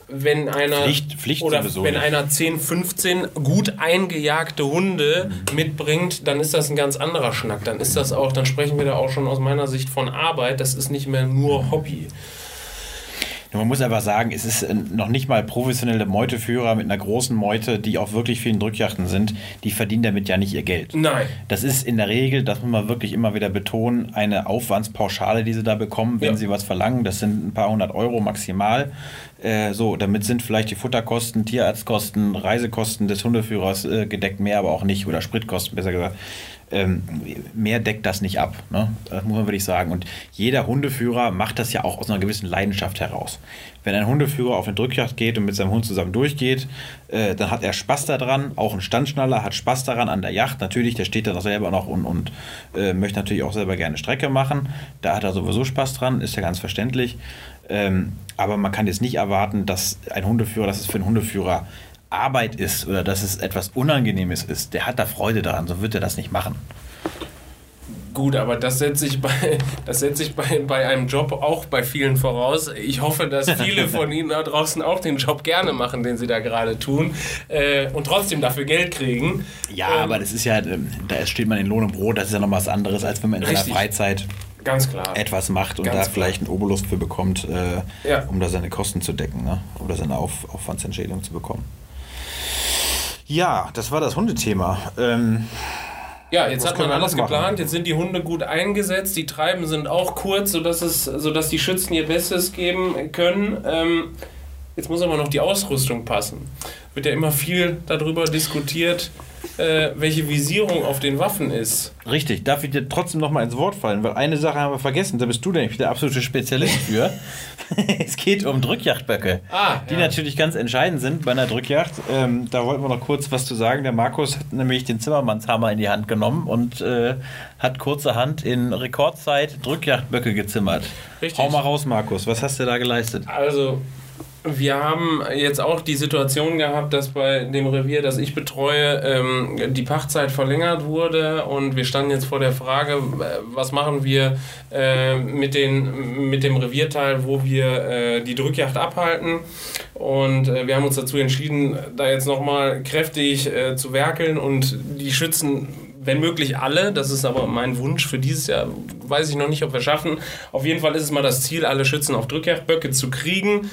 Wenn einer, Pflicht, Pflicht oder wenn einer 10, 15 gut eingejagte Hunde mhm. mitbringt, dann ist das ein ganz anderer Schnack. Dann ist das auch, dann sprechen wir da auch schon aus meiner Sicht von Arbeit. Das ist nicht mehr nur Hobby. Man muss einfach sagen, es ist äh, noch nicht mal professionelle Meuteführer mit einer großen Meute, die auf wirklich vielen Drückjachten sind, die verdienen damit ja nicht ihr Geld. Nein. Das ist in der Regel, das muss man wirklich immer wieder betonen, eine Aufwandspauschale, die sie da bekommen, wenn ja. sie was verlangen. Das sind ein paar hundert Euro maximal. Äh, so, damit sind vielleicht die Futterkosten, Tierarztkosten, Reisekosten des Hundeführers äh, gedeckt, mehr aber auch nicht, oder Spritkosten besser gesagt. Ähm, mehr deckt das nicht ab. Ne? Das muss man wirklich sagen. Und jeder Hundeführer macht das ja auch aus einer gewissen Leidenschaft heraus. Wenn ein Hundeführer auf eine Drückjagd geht und mit seinem Hund zusammen durchgeht, äh, dann hat er Spaß daran. Auch ein Standschnaller hat Spaß daran an der Yacht. Natürlich, der steht dann auch selber noch und, und äh, möchte natürlich auch selber gerne Strecke machen. Da hat er sowieso Spaß dran, ist ja ganz verständlich. Ähm, aber man kann jetzt nicht erwarten, dass ein Hundeführer, dass es für einen Hundeführer Arbeit ist oder dass es etwas Unangenehmes ist. Der hat da Freude daran, so wird er das nicht machen. Gut, aber das setze ich, bei, das setze ich bei, bei einem Job auch bei vielen voraus. Ich hoffe, dass viele von Ihnen da draußen auch den Job gerne machen, den Sie da gerade tun äh, und trotzdem dafür Geld kriegen. Ja, ähm, aber das ist ja, ähm, da steht man in Lohn und Brot, das ist ja noch was anderes, als wenn man in seiner Freizeit Ganz klar. etwas macht und Ganz da vielleicht einen Obolus für bekommt, äh, ja. um da seine Kosten zu decken ne? oder seine Auf Aufwandsentschädigung zu bekommen. Ja, das war das Hundethema. Ähm, ja, jetzt hat man alles geplant, jetzt sind die Hunde gut eingesetzt, die Treiben sind auch kurz, sodass, es, sodass die Schützen ihr Bestes geben können. Ähm, jetzt muss aber noch die Ausrüstung passen. Wird ja immer viel darüber diskutiert, äh, welche Visierung auf den Waffen ist. Richtig, darf ich dir trotzdem noch mal ins Wort fallen, weil eine Sache haben wir vergessen, da bist du nämlich der absolute Spezialist für. es geht um Drückjagdböcke, ah, die ja. natürlich ganz entscheidend sind bei einer Drückjagd. Ähm, da wollten wir noch kurz was zu sagen. Der Markus hat nämlich den Zimmermannshammer in die Hand genommen und äh, hat kurzerhand in Rekordzeit Drückjagdböcke gezimmert. Richtig. Hau mal raus, Markus, was hast du da geleistet? Also, wir haben jetzt auch die Situation gehabt, dass bei dem Revier, das ich betreue, ähm, die Pachtzeit verlängert wurde und wir standen jetzt vor der Frage, was machen wir äh, mit, den, mit dem Revierteil, wo wir äh, die Drückjagd abhalten. Und äh, wir haben uns dazu entschieden, da jetzt nochmal kräftig äh, zu werkeln und die Schützen wenn möglich alle. Das ist aber mein Wunsch für dieses Jahr. Weiß ich noch nicht, ob wir schaffen. Auf jeden Fall ist es mal das Ziel, alle Schützen auf Drückjagdböcke zu kriegen.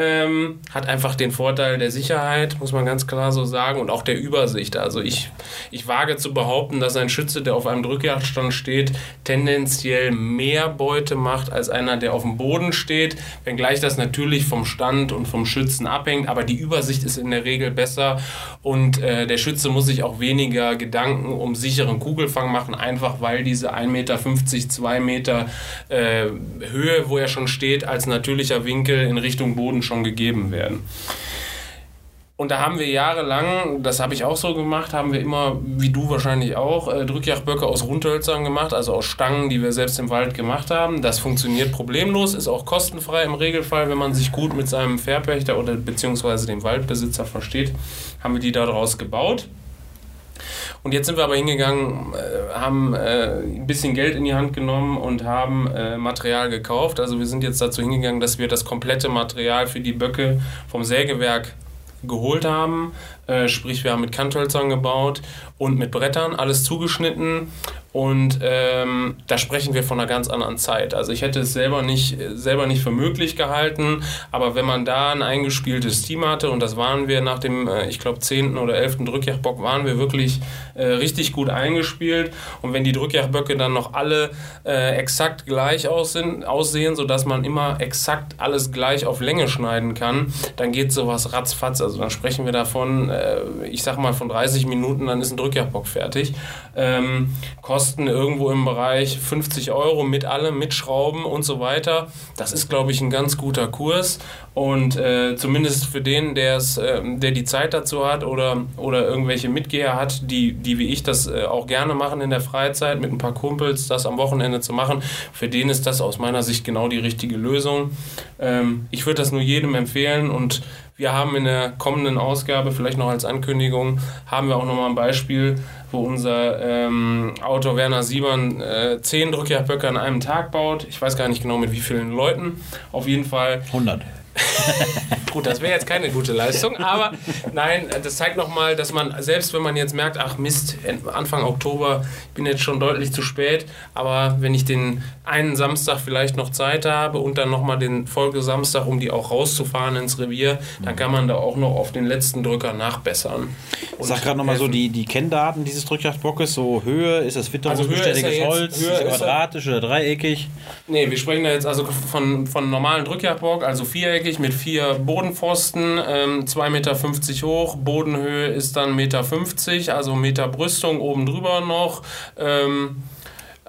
Ähm, hat einfach den Vorteil der Sicherheit, muss man ganz klar so sagen, und auch der Übersicht. Also ich, ich wage zu behaupten, dass ein Schütze, der auf einem Drückjagdstand steht, tendenziell mehr Beute macht als einer, der auf dem Boden steht, wenngleich das natürlich vom Stand und vom Schützen abhängt, aber die Übersicht ist in der Regel besser und äh, der Schütze muss sich auch weniger Gedanken um sicheren Kugelfang machen, einfach weil diese 1,50 Meter, 2 Meter äh, Höhe, wo er schon steht, als natürlicher Winkel in Richtung Boden schon gegeben werden. Und da haben wir jahrelang, das habe ich auch so gemacht, haben wir immer, wie du wahrscheinlich auch, äh, Drückjagdböcke aus Rundhölzern gemacht, also aus Stangen, die wir selbst im Wald gemacht haben. Das funktioniert problemlos, ist auch kostenfrei im Regelfall, wenn man sich gut mit seinem Fährpächter oder beziehungsweise dem Waldbesitzer versteht, haben wir die daraus gebaut. Und jetzt sind wir aber hingegangen, äh, haben äh, ein bisschen Geld in die Hand genommen und haben äh, Material gekauft. Also wir sind jetzt dazu hingegangen, dass wir das komplette Material für die Böcke vom Sägewerk geholt haben. Äh, sprich, wir haben mit Kanthölzern gebaut und mit Brettern alles zugeschnitten und ähm, da sprechen wir von einer ganz anderen Zeit. Also ich hätte es selber nicht, selber nicht für möglich gehalten, aber wenn man da ein eingespieltes Team hatte, und das waren wir nach dem, äh, ich glaube, 10. oder 11. Drückjagdbock, waren wir wirklich äh, richtig gut eingespielt. Und wenn die Drückjagdböcke dann noch alle äh, exakt gleich aussehen, aussehen, sodass man immer exakt alles gleich auf Länge schneiden kann, dann geht sowas ratzfatz. Also dann sprechen wir davon, äh, ich sag mal, von 30 Minuten, dann ist ein Drückjagdbock fertig. Ähm, kosten irgendwo im Bereich 50 Euro mit allem, mit Schrauben und so weiter. Das ist, glaube ich, ein ganz guter Kurs. Und äh, zumindest für den, äh, der die Zeit dazu hat oder, oder irgendwelche Mitgeher hat, die, die wie ich das äh, auch gerne machen in der Freizeit, mit ein paar Kumpels das am Wochenende zu machen, für den ist das aus meiner Sicht genau die richtige Lösung. Ähm, ich würde das nur jedem empfehlen und wir haben in der kommenden Ausgabe, vielleicht noch als Ankündigung, haben wir auch nochmal ein Beispiel, wo unser ähm, Autor Werner Siebern äh, zehn Drückjagdböcke an einem Tag baut. Ich weiß gar nicht genau mit wie vielen Leuten. Auf jeden Fall. 100. Gut, das wäre jetzt keine gute Leistung, aber nein, das zeigt nochmal, dass man, selbst wenn man jetzt merkt, ach Mist, Anfang Oktober, ich bin jetzt schon deutlich zu spät, aber wenn ich den einen Samstag vielleicht noch Zeit habe und dann nochmal den Folgesamstag, um die auch rauszufahren ins Revier, dann kann man da auch noch auf den letzten Drücker nachbessern. Sag gerade nochmal so die, die Kenndaten dieses Drückjagdbockes, so Höhe, ist das witterungsbeständiges also Holz, Höhe ist quadratisch oder dreieckig? Nee, wir sprechen da jetzt also von, von normalen Drückjagdbock, also viereckig mit vier Bodenpfosten, ähm, 2,50 Meter hoch, Bodenhöhe ist dann 1,50 Meter, also Meter Brüstung oben drüber noch. Ähm,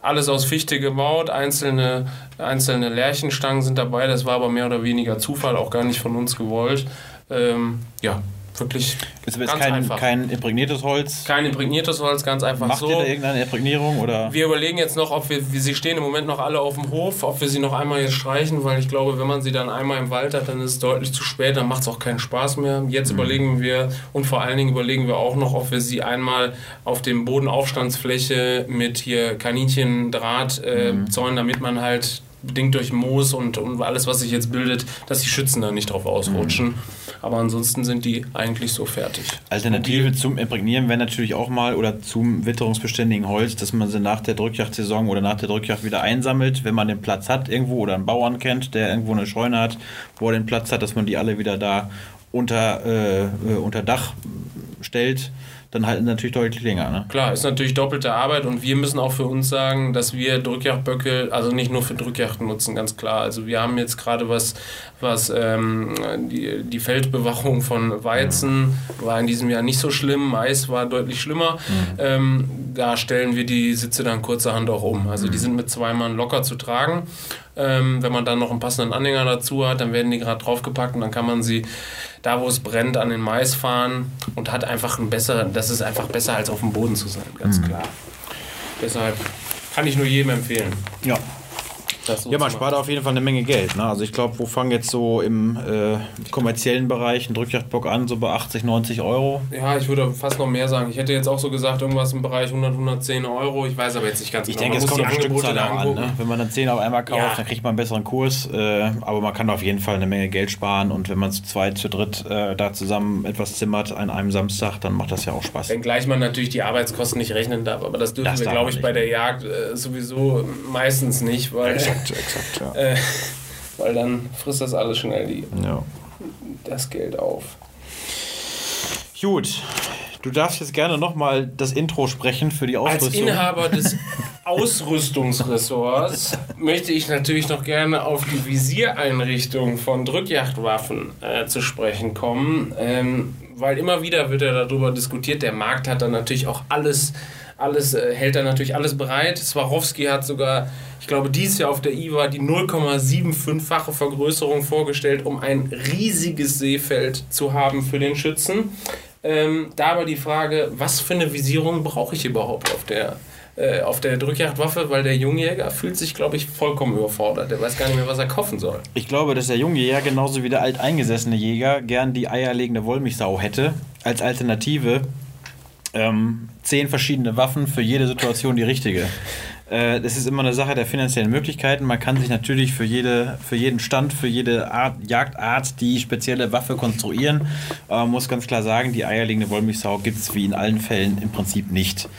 alles aus Fichte gebaut, einzelne, einzelne Lärchenstangen sind dabei, das war aber mehr oder weniger Zufall, auch gar nicht von uns gewollt. Ähm, ja, wirklich ist aber jetzt kein, einfach. kein imprägniertes Holz? Kein imprägniertes Holz, ganz einfach Macht so. Macht ihr da irgendeine Imprägnierung? Oder? Wir überlegen jetzt noch, ob wir, sie stehen im Moment noch alle auf dem Hof, ob wir sie noch einmal jetzt streichen, weil ich glaube, wenn man sie dann einmal im Wald hat, dann ist es deutlich zu spät, dann macht es auch keinen Spaß mehr. Jetzt mhm. überlegen wir und vor allen Dingen überlegen wir auch noch, ob wir sie einmal auf dem Bodenaufstandsfläche mit hier Kaninchendraht äh, mhm. zäunen, damit man halt bedingt durch Moos und, und alles, was sich jetzt bildet, dass die Schützen da nicht drauf ausrutschen. Mhm. Aber ansonsten sind die eigentlich so fertig. Alternative zum Imprägnieren wäre natürlich auch mal oder zum witterungsbeständigen Holz, dass man sie nach der Drückjagdsaison oder nach der Drückjagd wieder einsammelt, wenn man den Platz hat irgendwo oder einen Bauern kennt, der irgendwo eine Scheune hat, wo er den Platz hat, dass man die alle wieder da unter, äh, äh unter Dach stellt dann halt natürlich deutlich länger. Ne? Klar, ist natürlich doppelte Arbeit und wir müssen auch für uns sagen, dass wir Drückjagdböcke, also nicht nur für Drückjagden nutzen, ganz klar. Also wir haben jetzt gerade was, was ähm, die, die Feldbewachung von Weizen war in diesem Jahr nicht so schlimm, Mais war deutlich schlimmer. Mhm. Ähm, da stellen wir die Sitze dann kurzerhand auch um. Also die mhm. sind mit zwei Mann locker zu tragen. Ähm, wenn man dann noch einen passenden Anhänger dazu hat, dann werden die gerade draufgepackt und dann kann man sie da, wo es brennt, an den Mais fahren und hat einfach ein besseren, das ist einfach besser als auf dem Boden zu sein, ganz mhm. klar. Deshalb kann ich nur jedem empfehlen. Ja, so ja, man spart auf jeden Fall eine Menge Geld. Ne? Also ich glaube, wo fangen jetzt so im äh, kommerziellen Bereich ein Drückjagdbock an, so bei 80, 90 Euro? Ja, ich würde fast noch mehr sagen. Ich hätte jetzt auch so gesagt, irgendwas im Bereich 100, 110 Euro. Ich weiß aber jetzt nicht ganz ich genau. Ich denke, es kommt die Stückzahl an. Ne? Wenn man dann 10 auf einmal kauft, ja. dann kriegt man einen besseren Kurs. Äh, aber man kann auf jeden Fall eine Menge Geld sparen. Und wenn man zu zweit, zu dritt äh, da zusammen etwas zimmert an einem Samstag, dann macht das ja auch Spaß. Wenngleich man natürlich die Arbeitskosten nicht rechnen darf. Aber das dürfen das wir, glaube ich, bei der Jagd äh, sowieso meistens nicht, weil exakt, exakt, ja. Äh, weil dann frisst das alles schnell die, ja. das Geld auf. Gut, du darfst jetzt gerne nochmal das Intro sprechen für die Ausrüstung. Als Inhaber des Ausrüstungsressorts möchte ich natürlich noch gerne auf die Visiereinrichtung von Drückjagdwaffen äh, zu sprechen kommen, ähm, weil immer wieder wird ja darüber diskutiert, der Markt hat dann natürlich auch alles alles äh, hält er natürlich alles bereit. Swarovski hat sogar, ich glaube, dieses Jahr auf der IWA die 0,75-fache Vergrößerung vorgestellt, um ein riesiges Seefeld zu haben für den Schützen. Ähm, da aber die Frage, was für eine Visierung brauche ich überhaupt auf der, äh, auf der Drückjagdwaffe, weil der Jungjäger fühlt sich, glaube ich, vollkommen überfordert. Der weiß gar nicht mehr, was er kaufen soll. Ich glaube, dass der Jungjäger genauso wie der alteingesessene Jäger gern die eierlegende Wollmilchsau hätte als Alternative ähm, zehn verschiedene Waffen für jede Situation die richtige. Äh, das ist immer eine Sache der finanziellen Möglichkeiten. Man kann sich natürlich für, jede, für jeden Stand, für jede Art, Jagdart die spezielle Waffe konstruieren. Aber man muss ganz klar sagen, die eierlegende Wollmilchsau gibt es wie in allen Fällen im Prinzip nicht.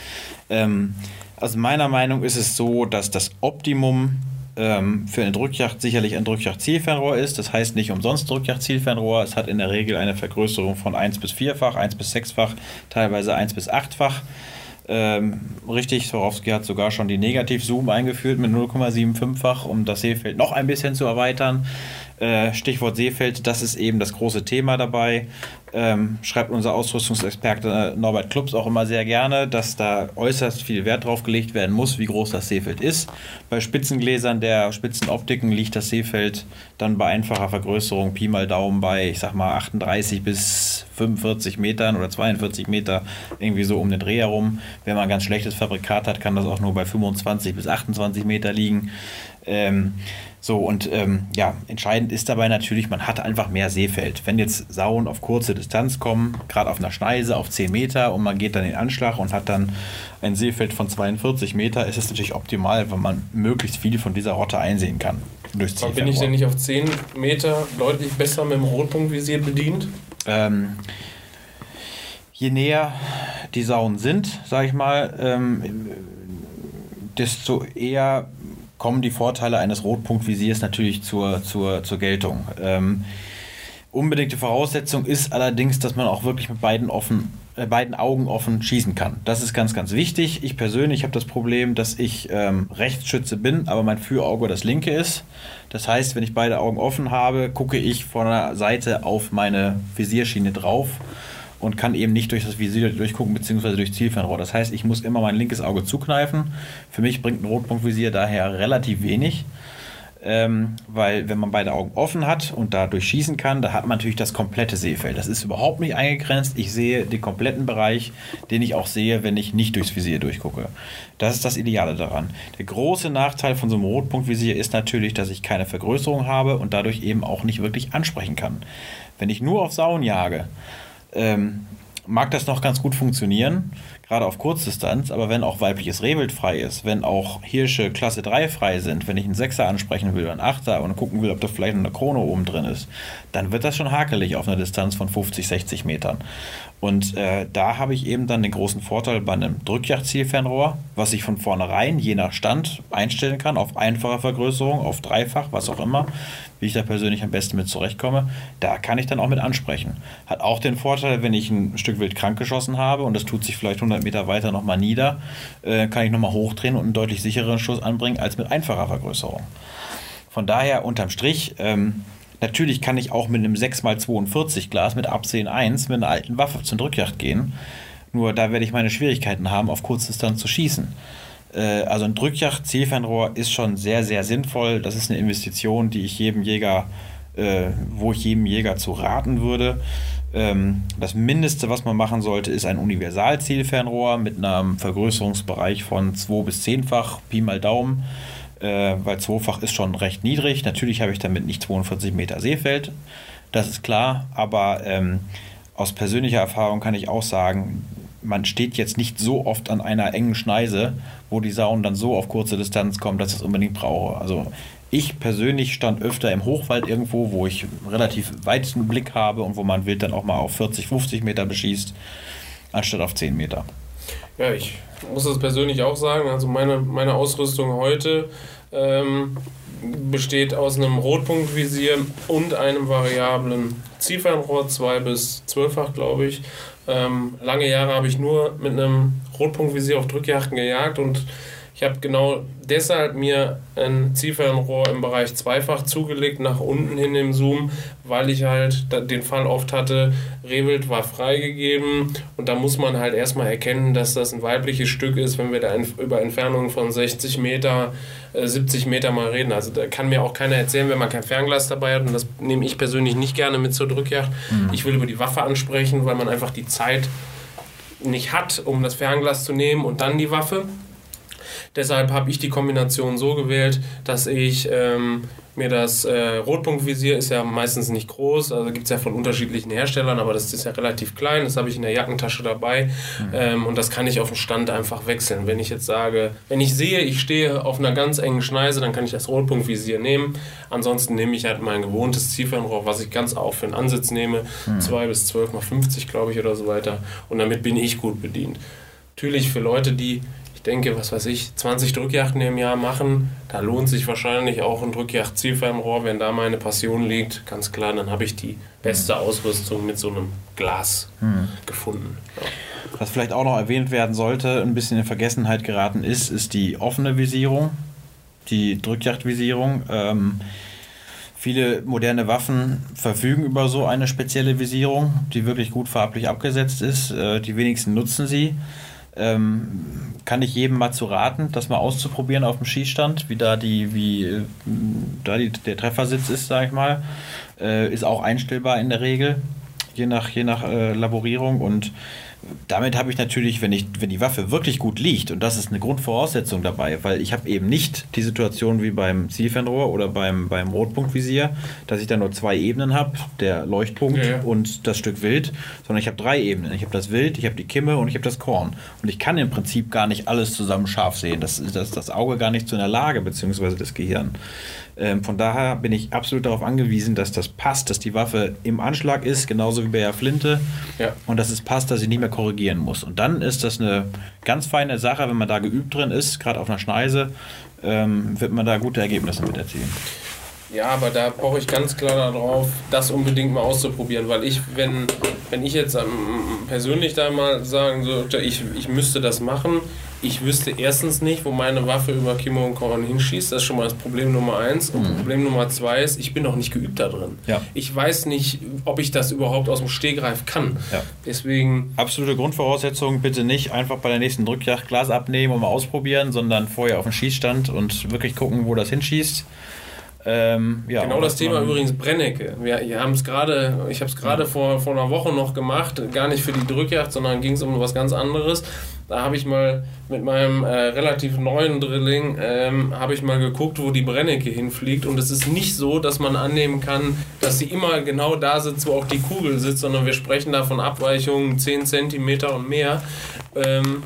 Ähm, also meiner Meinung ist es so, dass das Optimum ähm, für eine Drückjagd sicherlich ein Drückjagd-Zielfernrohr ist. Das heißt nicht umsonst Drückjagd-Zielfernrohr. Es hat in der Regel eine Vergrößerung von 1 bis 4-fach, 1 bis 6-fach, teilweise 1 bis 8-fach. Ähm, richtig, Swarovski hat sogar schon die Negativ-Zoom eingeführt mit 0,75-fach, um das Seefeld noch ein bisschen zu erweitern. Äh, Stichwort Seefeld, das ist eben das große Thema dabei. Ähm, schreibt unser Ausrüstungsexperte Norbert Klubs auch immer sehr gerne, dass da äußerst viel Wert drauf gelegt werden muss, wie groß das Seefeld ist. Bei Spitzengläsern der Spitzenoptiken liegt das Seefeld dann bei einfacher Vergrößerung Pi mal Daumen bei, ich sag mal, 38 bis 45 Metern oder 42 Meter, irgendwie so um den Dreh herum. Wenn man ein ganz schlechtes Fabrikat hat, kann das auch nur bei 25 bis 28 Meter liegen. Ähm, so, und ähm, ja, entscheidend ist dabei natürlich, man hat einfach mehr Seefeld. Wenn jetzt Sauen auf kurze Distanz kommen, gerade auf einer Schneise auf 10 Meter und man geht dann in den Anschlag und hat dann ein Seefeld von 42 Meter, ist es natürlich optimal, wenn man möglichst viel von dieser Rotte einsehen kann. Durch bin ich denn nicht auf 10 Meter deutlich besser mit dem Rotpunktvisier bedient? Ähm, je näher die Sauen sind, sage ich mal, ähm, desto eher kommen die Vorteile eines Rotpunktvisiers natürlich zur, zur, zur Geltung. Ähm, Unbedingte Voraussetzung ist allerdings, dass man auch wirklich mit beiden, offen, äh, beiden Augen offen schießen kann. Das ist ganz, ganz wichtig. Ich persönlich habe das Problem, dass ich ähm, Rechtsschütze bin, aber mein Führauge das linke ist. Das heißt, wenn ich beide Augen offen habe, gucke ich von der Seite auf meine Visierschiene drauf und kann eben nicht durch das Visier durchgucken, beziehungsweise durch Zielfernrohr. Das heißt, ich muss immer mein linkes Auge zukneifen. Für mich bringt ein Rotpunktvisier daher relativ wenig ähm, weil wenn man beide Augen offen hat und dadurch schießen kann, da hat man natürlich das komplette Sehfeld. Das ist überhaupt nicht eingegrenzt. Ich sehe den kompletten Bereich, den ich auch sehe, wenn ich nicht durchs Visier durchgucke. Das ist das Ideale daran. Der große Nachteil von so einem Rotpunktvisier ist natürlich, dass ich keine Vergrößerung habe und dadurch eben auch nicht wirklich ansprechen kann. Wenn ich nur auf Sauen jage, ähm, mag das noch ganz gut funktionieren, gerade auf Kurzdistanz, aber wenn auch weibliches Rehwild frei ist, wenn auch Hirsche Klasse 3 frei sind, wenn ich einen Sechser ansprechen will, einen Achter und gucken will, ob da vielleicht eine Krone oben drin ist, dann wird das schon hakelig auf einer Distanz von 50, 60 Metern. Und äh, da habe ich eben dann den großen Vorteil bei einem Drückjagdzielfernrohr, was ich von vornherein je nach Stand einstellen kann, auf einfache Vergrößerung, auf dreifach, was auch immer, wie ich da persönlich am besten mit zurechtkomme. Da kann ich dann auch mit ansprechen. Hat auch den Vorteil, wenn ich ein Stück Wild krank geschossen habe und das tut sich vielleicht 100 Meter weiter nochmal nieder, äh, kann ich nochmal hochdrehen und einen deutlich sichereren Schuss anbringen als mit einfacher Vergrößerung. Von daher unterm Strich, ähm, Natürlich kann ich auch mit einem 6x42 Glas mit Absehen 1 mit einer alten Waffe zur Drückjagd gehen. Nur da werde ich meine Schwierigkeiten haben, auf Kurzdistanz zu schießen. Äh, also ein Drückjagd-Zielfernrohr ist schon sehr, sehr sinnvoll. Das ist eine Investition, die ich jedem Jäger, äh, wo ich jedem Jäger zu raten würde. Ähm, das Mindeste, was man machen sollte, ist ein Universalzielfernrohr mit einem Vergrößerungsbereich von 2 bis 10-fach, Pi mal Daumen äh, weil zweifach ist schon recht niedrig. Natürlich habe ich damit nicht 42 Meter Seefeld, das ist klar, aber ähm, aus persönlicher Erfahrung kann ich auch sagen, man steht jetzt nicht so oft an einer engen Schneise, wo die Sauen dann so auf kurze Distanz kommen, dass ich es unbedingt brauche. Also ich persönlich stand öfter im Hochwald irgendwo, wo ich relativ weiten Blick habe und wo man Wild dann auch mal auf 40, 50 Meter beschießt, anstatt auf 10 Meter. Ja, ich muss das persönlich auch sagen. Also meine, meine Ausrüstung heute ähm, besteht aus einem Rotpunktvisier und einem variablen Zielfernrohr, 2 bis 12-fach, glaube ich. Ähm, lange Jahre habe ich nur mit einem Rotpunktvisier auf Drückjachten gejagt und ich habe genau deshalb mir ein Zielfernrohr im Bereich zweifach zugelegt, nach unten hin im Zoom, weil ich halt den Fall oft hatte, Rehwild war freigegeben und da muss man halt erstmal erkennen, dass das ein weibliches Stück ist, wenn wir da über Entfernungen von 60 Meter, 70 äh, Meter mal reden. Also da kann mir auch keiner erzählen, wenn man kein Fernglas dabei hat und das nehme ich persönlich nicht gerne mit zur Drückjagd. Mhm. Ich will über die Waffe ansprechen, weil man einfach die Zeit nicht hat, um das Fernglas zu nehmen und dann die Waffe. Deshalb habe ich die Kombination so gewählt, dass ich ähm, mir das äh, Rotpunktvisier ist ja meistens nicht groß, also gibt es ja von unterschiedlichen Herstellern, aber das ist ja relativ klein, das habe ich in der Jackentasche dabei mhm. ähm, und das kann ich auf dem Stand einfach wechseln. Wenn ich jetzt sage, wenn ich sehe, ich stehe auf einer ganz engen Schneise, dann kann ich das Rotpunktvisier nehmen. Ansonsten nehme ich halt mein gewohntes Zielfernrohr, was ich ganz auch für einen Ansitz nehme, mhm. 2 bis 12 mal 50 glaube ich oder so weiter und damit bin ich gut bedient. Natürlich für Leute, die ich denke, was weiß ich, 20 Drückjachten im Jahr machen, da lohnt sich wahrscheinlich auch ein Drückjacht-Zielfernrohr, wenn da meine Passion liegt, ganz klar, dann habe ich die beste Ausrüstung mit so einem Glas hm. gefunden. Ja. Was vielleicht auch noch erwähnt werden sollte, ein bisschen in Vergessenheit geraten ist, ist die offene Visierung, die Drückjagdvisierung. Ähm, viele moderne Waffen verfügen über so eine spezielle Visierung, die wirklich gut farblich abgesetzt ist. Äh, die wenigsten nutzen sie. Ähm, kann ich jedem mal zu raten, das mal auszuprobieren auf dem Schießstand, wie da die, wie äh, da die, der Treffersitz ist, sag ich mal. Äh, ist auch einstellbar in der Regel, je nach, je nach äh, Laborierung und damit habe ich natürlich, wenn, ich, wenn die Waffe wirklich gut liegt, und das ist eine Grundvoraussetzung dabei, weil ich habe eben nicht die Situation wie beim Zielfernrohr oder beim, beim Rotpunktvisier, dass ich da nur zwei Ebenen habe, der Leuchtpunkt ja, ja. und das Stück Wild, sondern ich habe drei Ebenen. Ich habe das Wild, ich habe die Kimme und ich habe das Korn. Und ich kann im Prinzip gar nicht alles zusammen scharf sehen. Das ist das, das Auge gar nicht so in der Lage, beziehungsweise das Gehirn. Ähm, von daher bin ich absolut darauf angewiesen, dass das passt, dass die Waffe im Anschlag ist, genauso wie bei der Flinte. Ja. Und dass es passt, dass ich nicht mehr korrigieren muss. Und dann ist das eine ganz feine Sache, wenn man da geübt drin ist, gerade auf einer Schneise, ähm, wird man da gute Ergebnisse mit erzielen. Ja, aber da brauche ich ganz klar darauf, das unbedingt mal auszuprobieren, weil ich, wenn, wenn ich jetzt persönlich da mal sagen sollte, ich, ich müsste das machen, ich wüsste erstens nicht, wo meine Waffe über Kimo und Korn hinschießt. Das ist schon mal das Problem Nummer eins. Und mhm. Problem Nummer zwei ist, ich bin noch nicht geübt da drin. Ja. Ich weiß nicht, ob ich das überhaupt aus dem Stehgreif kann. Ja. Deswegen. Absolute Grundvoraussetzung, bitte nicht einfach bei der nächsten Drückjagd Glas abnehmen und mal ausprobieren, sondern vorher auf den Schießstand und wirklich gucken, wo das hinschießt. Ähm, ja, genau das Thema übrigens Brennecke. Wir, wir haben es gerade, ich habe es gerade vor, vor einer Woche noch gemacht, gar nicht für die Drückjagd, sondern ging es um was ganz anderes. Da habe ich mal mit meinem äh, relativ neuen Drilling ähm, habe ich mal geguckt, wo die Brennecke hinfliegt und es ist nicht so, dass man annehmen kann, dass sie immer genau da sitzt, wo auch die Kugel sitzt, sondern wir sprechen da von Abweichungen 10 cm und mehr. Ähm,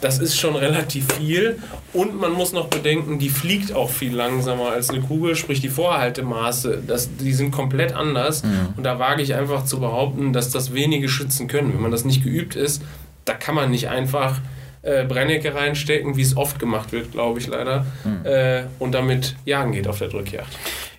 das ist schon relativ viel. Und man muss noch bedenken, die fliegt auch viel langsamer als eine Kugel, sprich die Vorhaltemaße, das, die sind komplett anders. Mhm. Und da wage ich einfach zu behaupten, dass das wenige schützen können. Wenn man das nicht geübt ist, da kann man nicht einfach äh, Brennecke reinstecken, wie es oft gemacht wird, glaube ich leider, mhm. äh, und damit jagen geht auf der Drückjagd.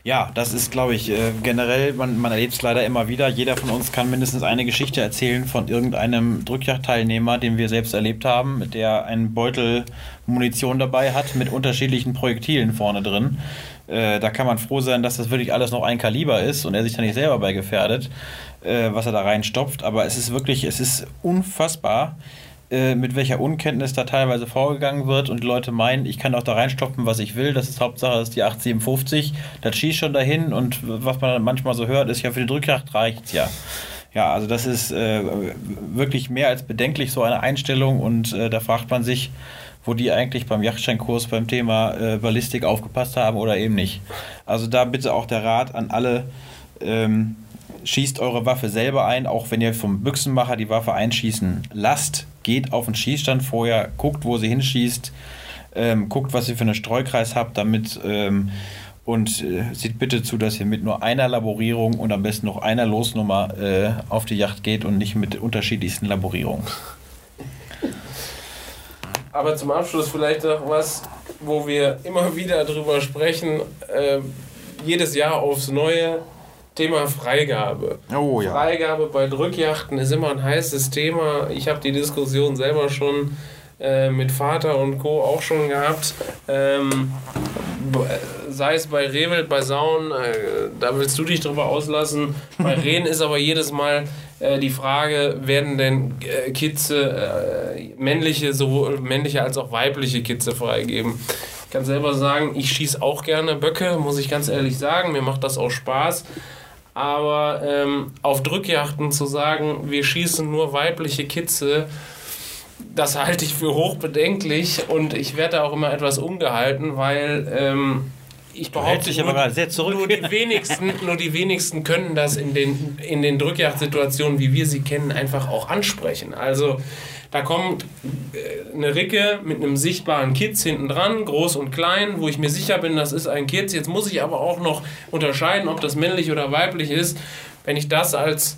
Ja, das ist, glaube ich, äh, generell, man, man erlebt es leider immer wieder. Jeder von uns kann mindestens eine Geschichte erzählen von irgendeinem Drückjagdteilnehmer, den wir selbst erlebt haben, der einen Beutel Munition dabei hat mit unterschiedlichen Projektilen vorne drin. Äh, da kann man froh sein, dass das wirklich alles noch ein Kaliber ist und er sich da nicht selber bei gefährdet, äh, was er da reinstopft. Aber es ist wirklich, es ist unfassbar äh, mit welcher Unkenntnis da teilweise vorgegangen wird und die Leute meinen, ich kann auch da reinstopfen, was ich will. Das ist Hauptsache, das ist die 857. Das schießt schon dahin und was man manchmal so hört, ist ja für die Drückjagd reicht's ja. Ja, also das ist äh, wirklich mehr als bedenklich, so eine Einstellung und äh, da fragt man sich, wo die eigentlich beim Yachtscheinkurs beim Thema äh, Ballistik aufgepasst haben oder eben nicht. Also da bitte auch der Rat an alle, ähm, schießt eure Waffe selber ein, auch wenn ihr vom Büchsenmacher die Waffe einschießen lasst geht auf den Schießstand vorher, guckt, wo sie hinschießt, ähm, guckt, was ihr für einen Streukreis habt, damit ähm, und äh, sieht bitte zu, dass ihr mit nur einer Laborierung und am besten noch einer Losnummer äh, auf die Yacht geht und nicht mit unterschiedlichsten Laborierungen. Aber zum Abschluss vielleicht noch was, wo wir immer wieder drüber sprechen, äh, jedes Jahr aufs Neue Thema Freigabe. Oh, ja. Freigabe bei Drückjachten ist immer ein heißes Thema. Ich habe die Diskussion selber schon äh, mit Vater und Co. auch schon gehabt. Ähm, sei es bei Rehwild, bei Sauen, äh, da willst du dich drüber auslassen. Bei Rehen ist aber jedes Mal äh, die Frage, werden denn äh, Kitze, äh, männliche, sowohl männliche als auch weibliche Kitze freigeben? Ich kann selber sagen, ich schieße auch gerne Böcke, muss ich ganz ehrlich sagen. Mir macht das auch Spaß. Aber ähm, auf Drückjachten zu sagen, wir schießen nur weibliche Kitze, das halte ich für hochbedenklich und ich werde auch immer etwas ungehalten, weil ähm, ich behaupte, nur, aber sehr zurück. Nur, die wenigsten, nur die wenigsten können das in den, in den Drückjagdsituationen, wie wir sie kennen, einfach auch ansprechen. Also da kommt äh, eine Ricke mit einem sichtbaren Kitz hinten dran, groß und klein, wo ich mir sicher bin, das ist ein Kitz. Jetzt muss ich aber auch noch unterscheiden, ob das männlich oder weiblich ist. Wenn ich das als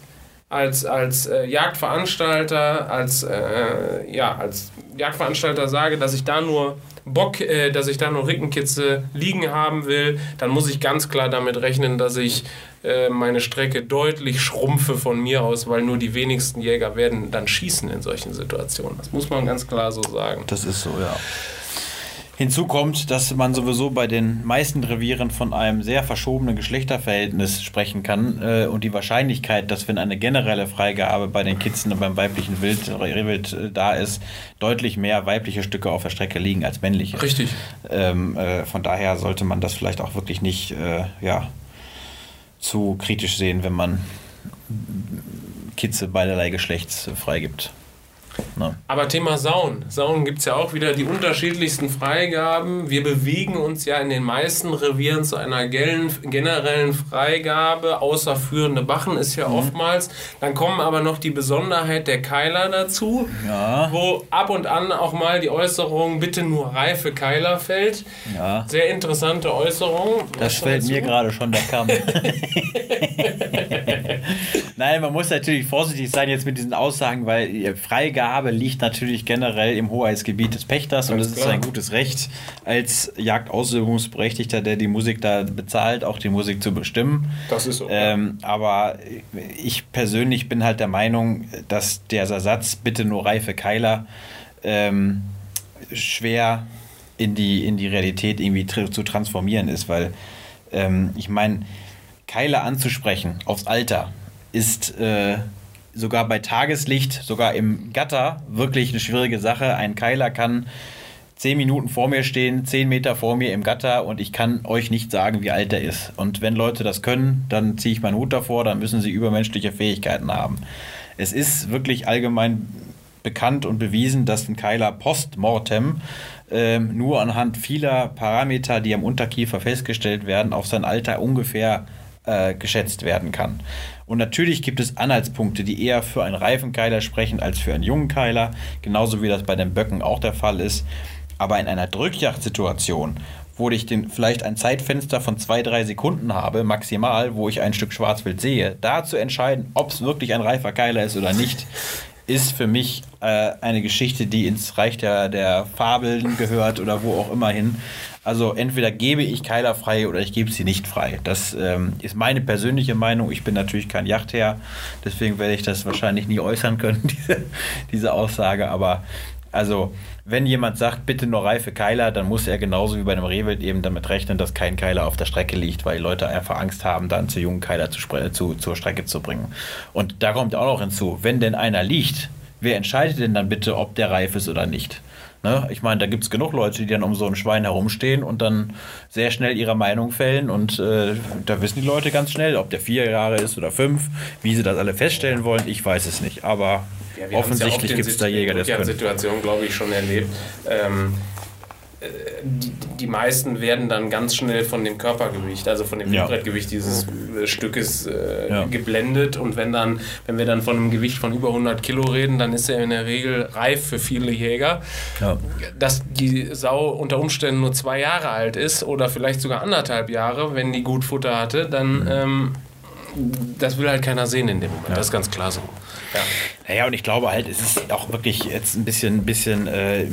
als, als äh, Jagdveranstalter, als, äh, ja, als Jagdveranstalter sage, dass ich da nur Bock, äh, dass ich da nur Rickenkitze liegen haben will, dann muss ich ganz klar damit rechnen, dass ich äh, meine Strecke deutlich schrumpfe von mir aus, weil nur die wenigsten Jäger werden dann schießen in solchen Situationen. Das muss man ganz klar so sagen. Das ist so, ja. Hinzu kommt, dass man sowieso bei den meisten Revieren von einem sehr verschobenen Geschlechterverhältnis sprechen kann äh, und die Wahrscheinlichkeit, dass wenn eine generelle Freigabe bei den Kitzen und beim weiblichen Wild, Rehwild äh, da ist, deutlich mehr weibliche Stücke auf der Strecke liegen als männliche. Richtig. Ähm, äh, von daher sollte man das vielleicht auch wirklich nicht äh, ja, zu kritisch sehen, wenn man Kitze beiderlei Geschlechts freigibt. Ne? Aber Thema Sauen. Sauen gibt es ja auch wieder die unterschiedlichsten Freigaben. Wir bewegen uns ja in den meisten Revieren zu einer generellen Freigabe, außer führende Bachen ist ja mhm. oftmals. Dann kommen aber noch die Besonderheit der Keiler dazu, ja. wo ab und an auch mal die Äußerung bitte nur reife Keiler fällt. Ja. Sehr interessante Äußerung. Das fällt mir gerade schon der Kamm. Nein, man muss natürlich vorsichtig sein jetzt mit diesen Aussagen, weil Freigabe liegt natürlich generell im Hoheitsgebiet des Pächters und es ist ein gutes Recht als Jagdausübungsberechtigter, der die Musik da bezahlt, auch die Musik zu bestimmen. Das ist so. Ähm, aber ich persönlich bin halt der Meinung, dass dieser Satz, bitte nur reife Keiler, ähm, schwer in die, in die Realität irgendwie zu transformieren ist, weil ähm, ich meine, Keile anzusprechen aufs Alter ist äh, sogar bei Tageslicht, sogar im Gatter wirklich eine schwierige Sache. Ein Keiler kann zehn Minuten vor mir stehen, zehn Meter vor mir im Gatter und ich kann euch nicht sagen, wie alt er ist. Und wenn Leute das können, dann ziehe ich meinen Hut davor, dann müssen sie übermenschliche Fähigkeiten haben. Es ist wirklich allgemein bekannt und bewiesen, dass ein Keiler postmortem äh, nur anhand vieler Parameter, die am Unterkiefer festgestellt werden, auf sein Alter ungefähr äh, geschätzt werden kann. Und natürlich gibt es Anhaltspunkte, die eher für einen reifen Keiler sprechen als für einen jungen Keiler, genauso wie das bei den Böcken auch der Fall ist. Aber in einer Drückjagdsituation, wo ich den, vielleicht ein Zeitfenster von zwei, drei Sekunden habe, maximal, wo ich ein Stück Schwarzwild sehe, da zu entscheiden, ob es wirklich ein reifer Keiler ist oder nicht, ist für mich äh, eine Geschichte, die ins Reich der, der Fabeln gehört oder wo auch immer hin. Also entweder gebe ich Keiler frei oder ich gebe sie nicht frei. Das ähm, ist meine persönliche Meinung. Ich bin natürlich kein Yachtherr, deswegen werde ich das wahrscheinlich nie äußern können, diese, diese Aussage. Aber also, wenn jemand sagt, bitte nur reife Keiler, dann muss er genauso wie bei einem Rehwild eben damit rechnen, dass kein Keiler auf der Strecke liegt, weil Leute einfach Angst haben, dann zu jungen Keiler zu, zu, zur Strecke zu bringen. Und da kommt auch noch hinzu, wenn denn einer liegt, wer entscheidet denn dann bitte, ob der reif ist oder nicht? Ne? Ich meine, da gibt es genug Leute, die dann um so ein Schwein herumstehen und dann sehr schnell ihre Meinung fällen. Und äh, da wissen die Leute ganz schnell, ob der vier Jahre ist oder fünf. Wie sie das alle feststellen wollen, ich weiß es nicht. Aber ja, offensichtlich ja gibt es da Jäger, der es können. Situation, glaube ich, schon erlebt. Ähm, die, die, meisten werden dann ganz schnell von dem Körpergewicht, also von dem ja. dieses äh, Stückes äh, ja. geblendet und wenn dann, wenn wir dann von einem Gewicht von über 100 Kilo reden, dann ist er in der Regel reif für viele Jäger. Ja. Dass die Sau unter Umständen nur zwei Jahre alt ist oder vielleicht sogar anderthalb Jahre, wenn die gut Futter hatte, dann mhm. ähm, das will halt keiner sehen in dem Moment. Das ist ganz klar so. Ja. Naja, und ich glaube halt, es ist auch wirklich jetzt ein bisschen, bisschen äh,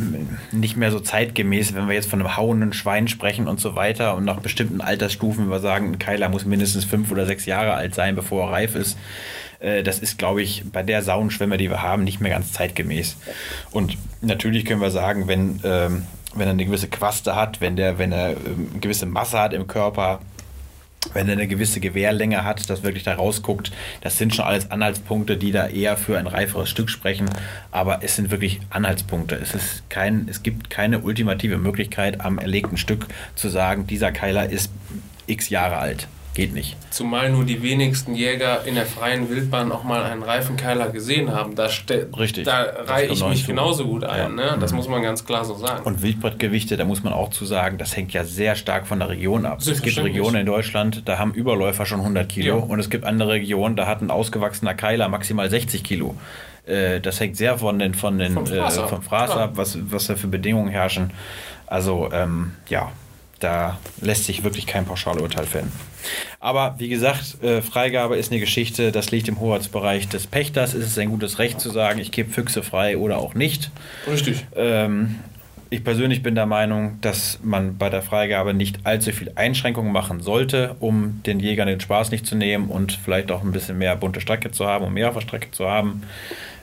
nicht mehr so zeitgemäß, wenn wir jetzt von einem hauenden Schwein sprechen und so weiter und nach bestimmten Altersstufen, wenn wir sagen, ein Keiler muss mindestens fünf oder sechs Jahre alt sein, bevor er reif ist. Äh, das ist, glaube ich, bei der Sauenschwemme, die wir haben, nicht mehr ganz zeitgemäß. Und natürlich können wir sagen, wenn, ähm, wenn er eine gewisse Quaste hat, wenn, der, wenn er ähm, eine gewisse Masse hat im Körper, wenn er eine gewisse Gewehrlänge hat, das wirklich da rausguckt, das sind schon alles Anhaltspunkte, die da eher für ein reiferes Stück sprechen. Aber es sind wirklich Anhaltspunkte. Es, ist kein, es gibt keine ultimative Möglichkeit, am erlegten Stück zu sagen, dieser Keiler ist x Jahre alt. Geht nicht. Zumal nur die wenigsten Jäger in der freien Wildbahn auch mal einen Reifenkeiler gesehen haben. Da, Richtig. da reihe ich mich genauso gut ein. Ja. Ne? Das mhm. muss man ganz klar so sagen. Und Wildbrettgewichte, da muss man auch zu sagen, das hängt ja sehr stark von der Region ab. Es gibt Regionen in Deutschland, da haben Überläufer schon 100 Kilo. Ja. Und es gibt andere Regionen, da hat ein ausgewachsener Keiler maximal 60 Kilo. Äh, das hängt sehr von den, von den, vom Fraß, äh, vom Fraß ab, was, was da für Bedingungen herrschen. Also, ähm, ja, da lässt sich wirklich kein Pauschalurteil fällen. Aber wie gesagt, äh, Freigabe ist eine Geschichte, das liegt im Hoheitsbereich des Pächters. Es ist ein gutes Recht zu sagen, ich gebe Füchse frei oder auch nicht. Richtig. Ähm, ich persönlich bin der Meinung, dass man bei der Freigabe nicht allzu viel Einschränkungen machen sollte, um den Jägern den Spaß nicht zu nehmen und vielleicht auch ein bisschen mehr bunte Strecke zu haben und mehr auf der Strecke zu haben.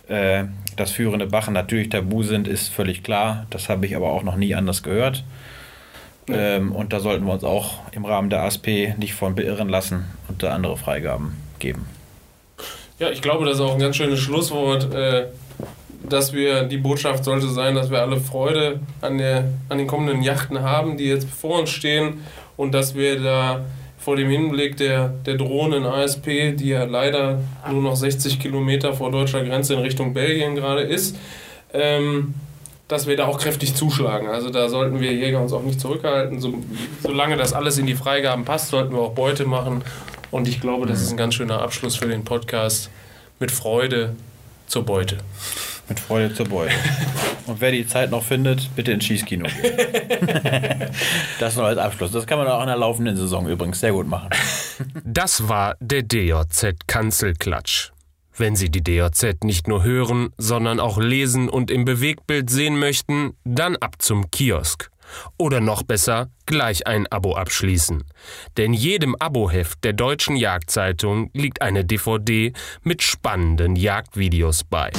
Äh, dass führende Bachen natürlich tabu sind, ist völlig klar. Das habe ich aber auch noch nie anders gehört. Ähm, und da sollten wir uns auch im Rahmen der ASP nicht von beirren lassen und da andere Freigaben geben. Ja, ich glaube, das ist auch ein ganz schönes Schlusswort, äh, dass wir, die Botschaft sollte sein, dass wir alle Freude an, der, an den kommenden Yachten haben, die jetzt vor uns stehen und dass wir da vor dem Hinblick der, der drohenden ASP, die ja leider nur noch 60 Kilometer vor deutscher Grenze in Richtung Belgien gerade ist, ähm, dass wir da auch kräftig zuschlagen. Also da sollten wir Jäger uns auch nicht zurückhalten. So, solange das alles in die Freigaben passt, sollten wir auch Beute machen. Und ich glaube, das ist ein ganz schöner Abschluss für den Podcast. Mit Freude zur Beute. Mit Freude zur Beute. Und wer die Zeit noch findet, bitte ins Schießkino gehen. das noch als Abschluss. Das kann man auch in der laufenden Saison übrigens sehr gut machen. Das war der DJZ Kanzelklatsch. Wenn Sie die DJZ nicht nur hören, sondern auch lesen und im Bewegtbild sehen möchten, dann ab zum Kiosk. Oder noch besser, gleich ein Abo abschließen. Denn jedem Aboheft der Deutschen Jagdzeitung liegt eine DVD mit spannenden Jagdvideos bei.